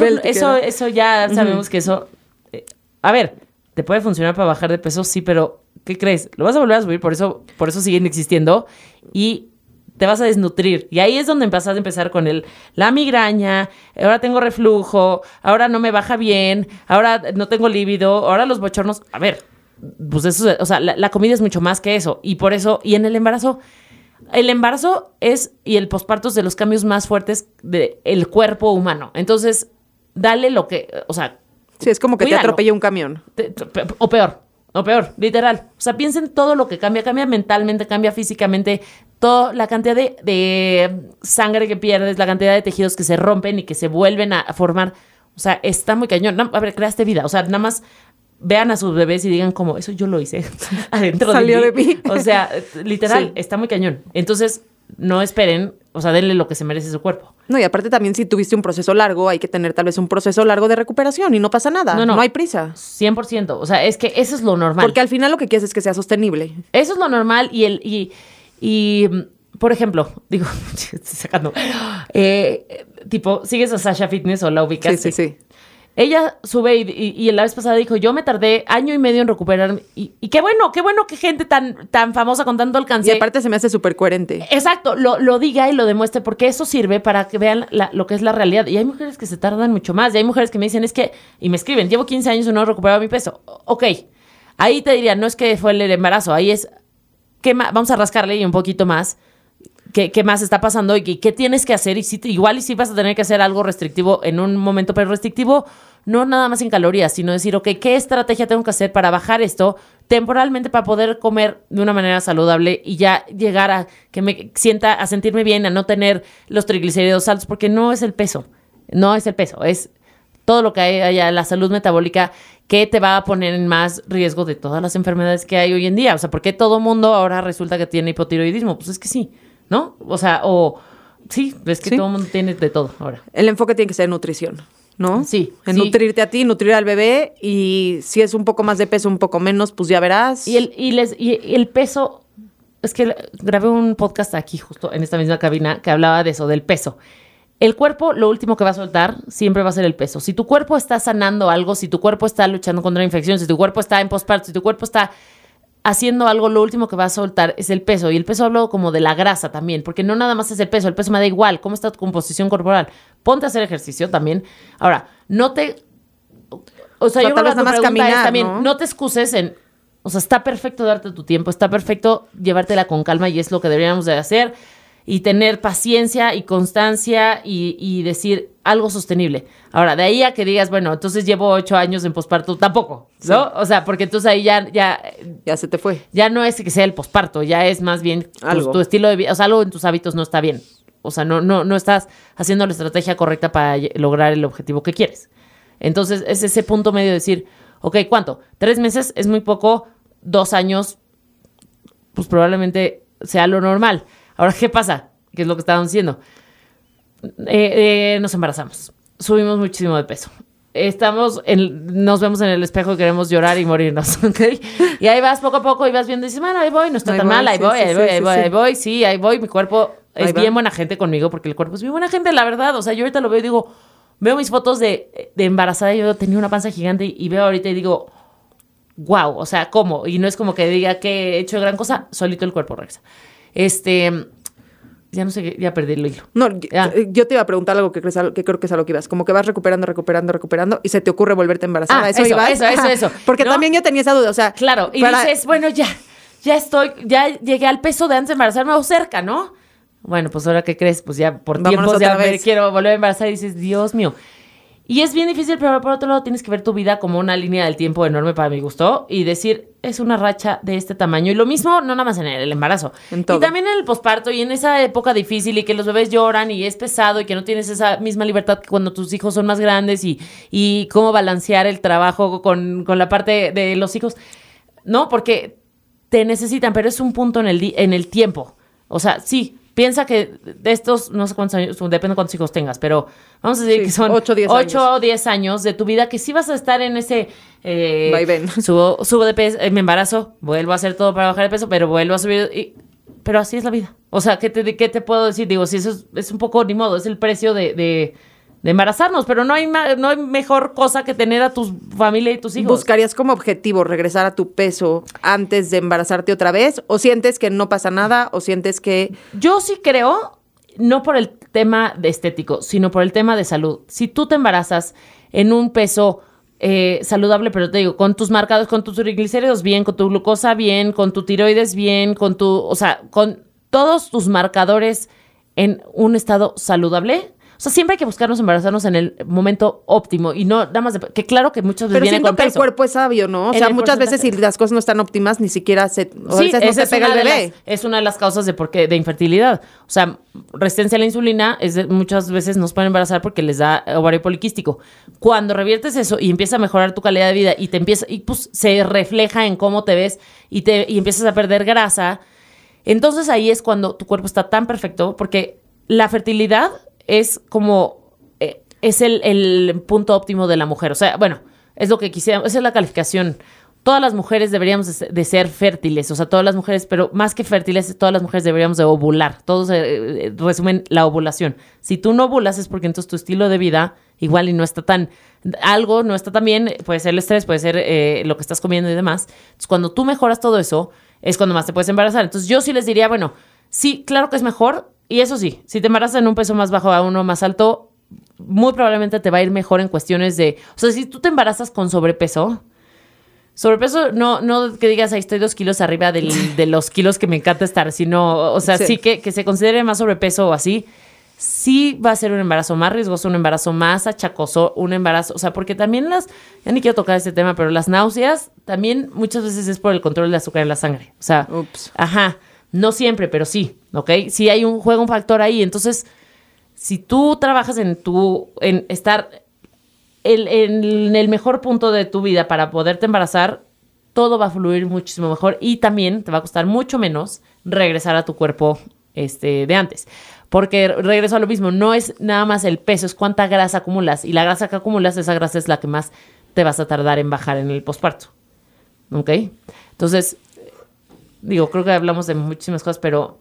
eso, eso, eso ya sabemos que eso, eh, a ver, te puede funcionar para bajar de peso, sí, pero ¿qué crees? Lo vas a volver a subir, por eso, por eso siguen existiendo y te vas a desnutrir. Y ahí es donde empezás a empezar con el, la migraña, ahora tengo reflujo, ahora no me baja bien, ahora no tengo líbido, ahora los bochornos. A ver, pues eso, o sea, la, comida es mucho más que eso. Y por eso, y en el embarazo, el embarazo es, y el posparto es de los cambios más fuertes del cuerpo humano. Entonces, dale lo que, o sea, Sí, es como que te atropella un camión. te- o peor, o peor, literal. O sea, piensen todo lo que cambia, cambia mentalmente, cambia físicamente, toda la cantidad de, de sangre que pierdes, la cantidad de tejidos que se rompen y que se vuelven a formar. O sea, está muy cañón. No, a ver, creaste vida. O sea, nada más vean a sus bebés y digan como, eso yo lo hice adentro Salió de de mí. mí. O sea, literal, Sí. está muy cañón. Entonces, no esperen, o sea, denle lo que se merece su cuerpo. No, y aparte también si tuviste un proceso largo, hay que tener tal vez un proceso largo de recuperación y no pasa nada. No, No, no. hay prisa. 100%. O sea, es que eso es lo normal. Porque al final lo que quieres es que sea sostenible. Eso es lo normal y el y, y mm, por ejemplo, digo, estoy sacando, eh, tipo, sigues a Sasha Fitness o la ubicas. Sí, sí, sí. Ella sube y, y- y la vez pasada dijo, yo me tardé año y medio en recuperarme. Y, y qué bueno, qué bueno que gente tan, tan famosa con tanto alcance. Y aparte se me hace súper coherente. Exacto, lo, lo diga y lo demuestre, porque eso sirve para que vean la- lo que es la realidad. Y hay mujeres que se tardan mucho más, y hay mujeres que me dicen, es que, y me escriben, llevo 15 años y no he recuperado mi peso. Ok, ahí te diría, no es que fue el embarazo, ahí es, ¿qué ma- vamos a rascarle y un poquito más. ¿Qué, más está pasando y qué, tienes que hacer? Y si, igual y si vas a tener que hacer algo restrictivo en un momento, pero restrictivo no nada más en calorías, sino decir, ok, ¿qué estrategia tengo que hacer para bajar esto temporalmente para poder comer de una manera saludable y ya llegar a que me sienta, a sentirme bien, a no tener los triglicéridos altos? Porque no es el peso, no es el peso, es todo lo que hay allá, la salud metabólica que te va a poner en más riesgo de todas las enfermedades que hay hoy en día. O sea, ¿por qué todo mundo ahora resulta que tiene hipotiroidismo? Pues es que sí, ¿no? O sea, o sí, es que Sí. todo el mundo tiene de todo ahora. El enfoque tiene que ser nutrición, ¿no? Sí, En sí. nutrirte a ti, nutrir al bebé y si es un poco más de peso, un poco menos, pues ya verás. Y el, y les, y el peso, es que grabé un podcast aquí, justo en esta misma cabina, que hablaba de eso, del peso. El cuerpo, lo último que va a soltar siempre va a ser el peso. Si tu cuerpo está sanando algo, si tu cuerpo está luchando contra infecciones, si tu cuerpo está en postparto, si tu cuerpo está haciendo algo, lo último que va a soltar es el peso. Y el peso hablo como de la grasa también, porque no nada más es el peso, el peso me da igual, cómo está tu composición corporal. Ponte a hacer ejercicio también. Ahora, no te... O sea, yo creo que es caminar, también, ¿no? no te excuses en... O sea, está perfecto darte tu tiempo, está perfecto llevártela con calma y es lo que deberíamos de hacer y tener paciencia y constancia y, y decir algo sostenible. Ahora, de ahí a que digas, bueno, entonces llevo ocho años en posparto, tampoco, ¿no? O sea, porque entonces ahí ya, ya, Ya se te fue. ya no es que sea el posparto, ya es más bien tu- Algo. Tu, estilo de vida, o sea, algo en tus hábitos no está bien. O sea, no, no, no estás haciendo la estrategia correcta para lograr el objetivo que quieres. Entonces, es ese punto medio de decir, ok, ¿cuánto? Tres meses es muy poco, dos años, pues probablemente sea lo normal. Ahora, ¿qué pasa? que es lo que estábamos diciendo. Eh, eh, nos embarazamos. Subimos muchísimo de peso. Estamos, en, nos vemos en el espejo y queremos llorar y morirnos, ¿ok? Y ahí vas poco a poco y vas viendo y dices, bueno, ahí voy, no está Ahí tan voy, mal, ahí sí, voy, sí, ahí sí, voy, ahí voy, sí. ahí voy, sí, ahí voy, mi cuerpo Ahí es va. bien buena gente conmigo porque el cuerpo es bien buena gente, la verdad. O sea, yo ahorita lo veo y digo, veo mis fotos de, de embarazada y yo tenía una panza gigante y, y veo ahorita y digo, wow, o sea, ¿cómo? Y no es como que diga que he hecho gran cosa, solito el cuerpo regresa. Este, ya no sé, qué- ya perdí el hilo. No, yo- te iba a preguntar algo que, crees, que creo que es a lo que ibas. Como que vas recuperando, recuperando, recuperando y se te ocurre volverte embarazada. Ah, ¿Eso, eso, ibas? eso, eso, eso. Porque ¿No? también yo tenía esa duda. O sea, Claro, y para- dices, bueno, ya, ya estoy, ya llegué al peso de antes de embarazarme o cerca, ¿no? Bueno, pues ahora qué crees, pues ya por Vámonos tiempos ya me quiero volver a embarazar y dices, Dios mío. Y es bien difícil, pero por otro lado tienes que ver tu vida como una línea del tiempo enorme para mi gusto y decir, es una racha de este tamaño. Y lo mismo, no nada más en el embarazo. En todo. Y también en el posparto y en esa época difícil y que los bebés lloran y es pesado y que no tienes esa misma libertad que cuando tus hijos son más grandes y, y cómo balancear el trabajo con, con la parte de los hijos. No, porque te necesitan, pero es un punto en el, en el tiempo. O sea, sí, piensa que de estos, no sé cuántos años, depende de cuántos hijos tengas, pero vamos a decir Sí, que son ocho, diez 8 años. o 10 años de tu vida que sí vas a estar en ese... Eh, Vaivén. Subo, subo de peso, eh, me embarazo, vuelvo a hacer todo para bajar de peso, pero vuelvo a subir... y- pero así es la vida. O sea, ¿qué te, qué te puedo decir? Digo, si eso es, es un poco ni modo, es el precio de, de, de embarazarnos, pero no hay, no hay mejor cosa que tener a tu familia y tus hijos. ¿Buscarías como objetivo regresar a tu peso antes de embarazarte otra vez? ¿O sientes que no pasa nada? ¿O sientes que Yo sí creo, no por el tema de estético, sino por el tema de salud. Si tú te embarazas en un peso eh, saludable, pero te digo, con tus marcados, con tus triglicéridos bien, con tu glucosa bien, con tu tiroides bien, con tu, o sea, con todos tus marcadores en un estado saludable. O sea, siempre hay que buscarnos embarazarnos en el momento óptimo y no nada más de, que claro que muchas veces Pero viene siento con que el cuerpo es sabio, ¿no? O sea, el muchas veces si las cosas no están óptimas, ni siquiera se, o a Sí, veces no se pega el bebé. las- es una de las causas de por qué, de infertilidad. O sea, resistencia a la insulina es de- muchas veces nos pueden embarazar porque les da ovario poliquístico. Cuando reviertes eso y empieza a mejorar tu calidad de vida y te empieza y pues se refleja en cómo te ves y te y empiezas a perder grasa, entonces ahí es cuando tu cuerpo está tan perfecto porque la fertilidad es como eh, es el, el punto óptimo de la mujer. O sea, bueno, es lo que quisiéramos, esa es la calificación. Todas las mujeres deberíamos de ser, fértiles, o sea, todas las mujeres, pero más que fértiles, todas las mujeres deberíamos de ovular. Todos eh, eh, resumen la ovulación. Si tú no ovulas es porque entonces tu estilo de vida igual y no está tan, algo no está tan bien, puede ser el estrés, puede ser lo que estás comiendo y demás. Entonces, cuando tú mejoras todo eso, es cuando más te puedes embarazar. Entonces, yo sí les diría, bueno, sí, claro que es mejor, y eso sí, si te embarazas en un peso más bajo a uno más alto, muy probablemente te va a ir mejor en cuestiones de, o sea, si tú te embarazas con sobrepeso, sobrepeso no, no que digas ahí estoy dos kilos arriba del- de los kilos que me encanta estar, sino, o sea, sí, Sí. que, que se considere más sobrepeso o así, sí va a ser un embarazo más riesgoso, un embarazo más achacoso, un embarazo, o sea, porque también las, ya ni quiero tocar este tema, pero las náuseas también muchas veces es por el control del azúcar en la sangre, o sea, Ups. ajá, no siempre, pero sí, ¿ok? Sí hay un juego, un factor ahí, entonces, si tú trabajas en tu, en estar en el mejor punto de tu vida para poderte embarazar, todo va a fluir muchísimo mejor y también te va a costar mucho menos regresar a tu cuerpo este, de antes. Porque regreso a lo mismo, no es nada más el peso, es cuánta grasa acumulas. Y la grasa que acumulas, esa grasa es la que más te vas a tardar en bajar en el posparto. ¿Ok? Entonces, digo, creo que hablamos de muchísimas cosas, pero,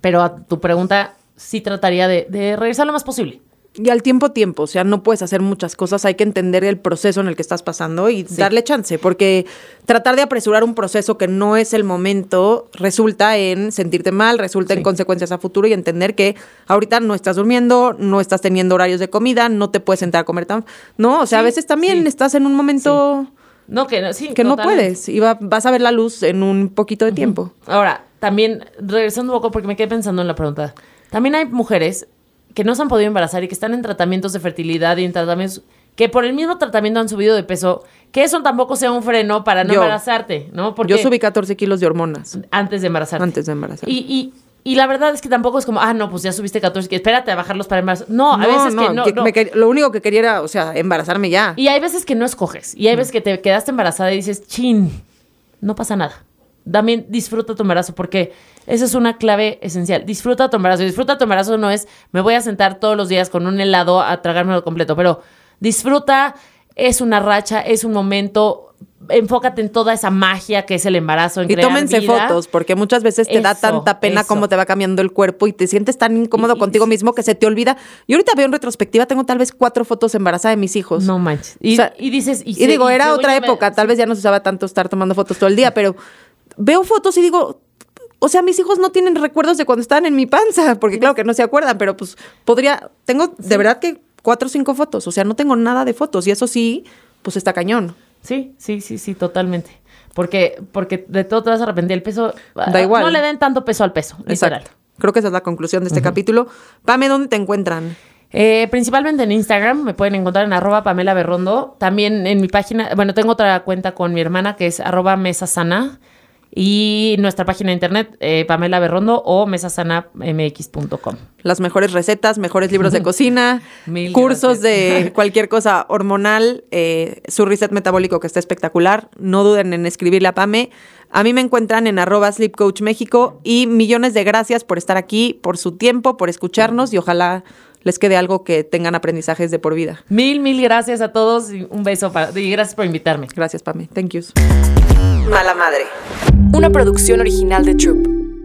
pero a tu pregunta sí trataría de, de regresar lo más posible. Y al tiempo, tiempo. O sea, no puedes hacer muchas cosas. Hay que entender el proceso en el que estás pasando y darle chance. Porque tratar de apresurar un proceso que no es el momento resulta en sentirte mal, resulta en consecuencias a futuro y entender que ahorita no estás durmiendo, no estás teniendo horarios de comida, no te puedes sentar a comer tan. No, o sea, a veces también estás en un momento No, que no, sí, que no puedes y va- vas a ver la luz en un poquito de tiempo. Ahora, también, regresando un poco, porque me quedé pensando en la pregunta. También hay mujeres que no se han podido embarazar y que están en tratamientos de fertilidad y en tratamientos que por el mismo tratamiento han subido de peso, que eso tampoco sea un freno para no Yo- embarazarte, ¿no? Porque Yo subí 14 kilos de hormonas antes de embarazarte. antes de embarazar. Y, y, y la verdad es que tampoco es como, ah, no, pues ya subiste 14, que espérate a bajarlos para embarazar. No, a veces que no. que no. me quer- lo único que quería era, o sea, embarazarme ya. Y hay veces que no escoges. Y hay veces que te quedaste embarazada y dices, chin, no pasa nada. también disfruta tu embarazo, porque esa es una clave esencial. Disfruta tu embarazo. Disfruta tu embarazo no es me voy a sentar todos los días con un helado a tragármelo completo, pero disfruta, es una racha, es un momento. Enfócate en toda esa magia que es el embarazo. En Y crear tómense vida. fotos, porque muchas veces te da tanta pena eso. cómo te va cambiando el cuerpo y te sientes tan incómodo Y- y- contigo mismo que se te olvida. Yo ahorita veo en retrospectiva, tengo tal vez cuatro fotos embarazada de mis hijos. No manches. Y, O sea, y dices. Y, se- digo, era otra me- época, tal vez ya no se usaba tanto estar tomando fotos todo el día, pero veo fotos y digo, o sea, mis hijos no tienen recuerdos de cuando estaban en mi panza, porque claro que no se acuerdan, pero pues podría, tengo de verdad que cuatro o cinco fotos, o sea, no tengo nada de fotos y eso sí, pues está cañón. Sí, sí, sí, sí, totalmente. Porque, porque de todo te vas a arrepentir. El peso. Da igual. No le den tanto peso al peso. Literal. Exacto. Creo que esa es la conclusión de este capítulo. Pame, ¿dónde te encuentran? Eh, principalmente en Instagram, me pueden encontrar en arroba Pamela Berrondo. También en mi página, bueno, tengo otra cuenta con mi hermana que es arroba Mesa Sana. Y nuestra página de internet, eh, Pamela Berrondo o mesasanamx.com. Las mejores recetas, mejores libros de cocina, cursos gracias. de cualquier cosa hormonal, eh, su reset metabólico que está espectacular. No duden en escribirle a Pame. A mí me encuentran en arroba Sleep Coach México y millones de gracias por estar aquí, por su tiempo, por escucharnos y ojalá les quede algo que tengan aprendizajes de por vida. Mil, mil gracias a todos y un beso para, y gracias por invitarme. Gracias, Pame. Thank you. Mala madre. Una producción original de Troop.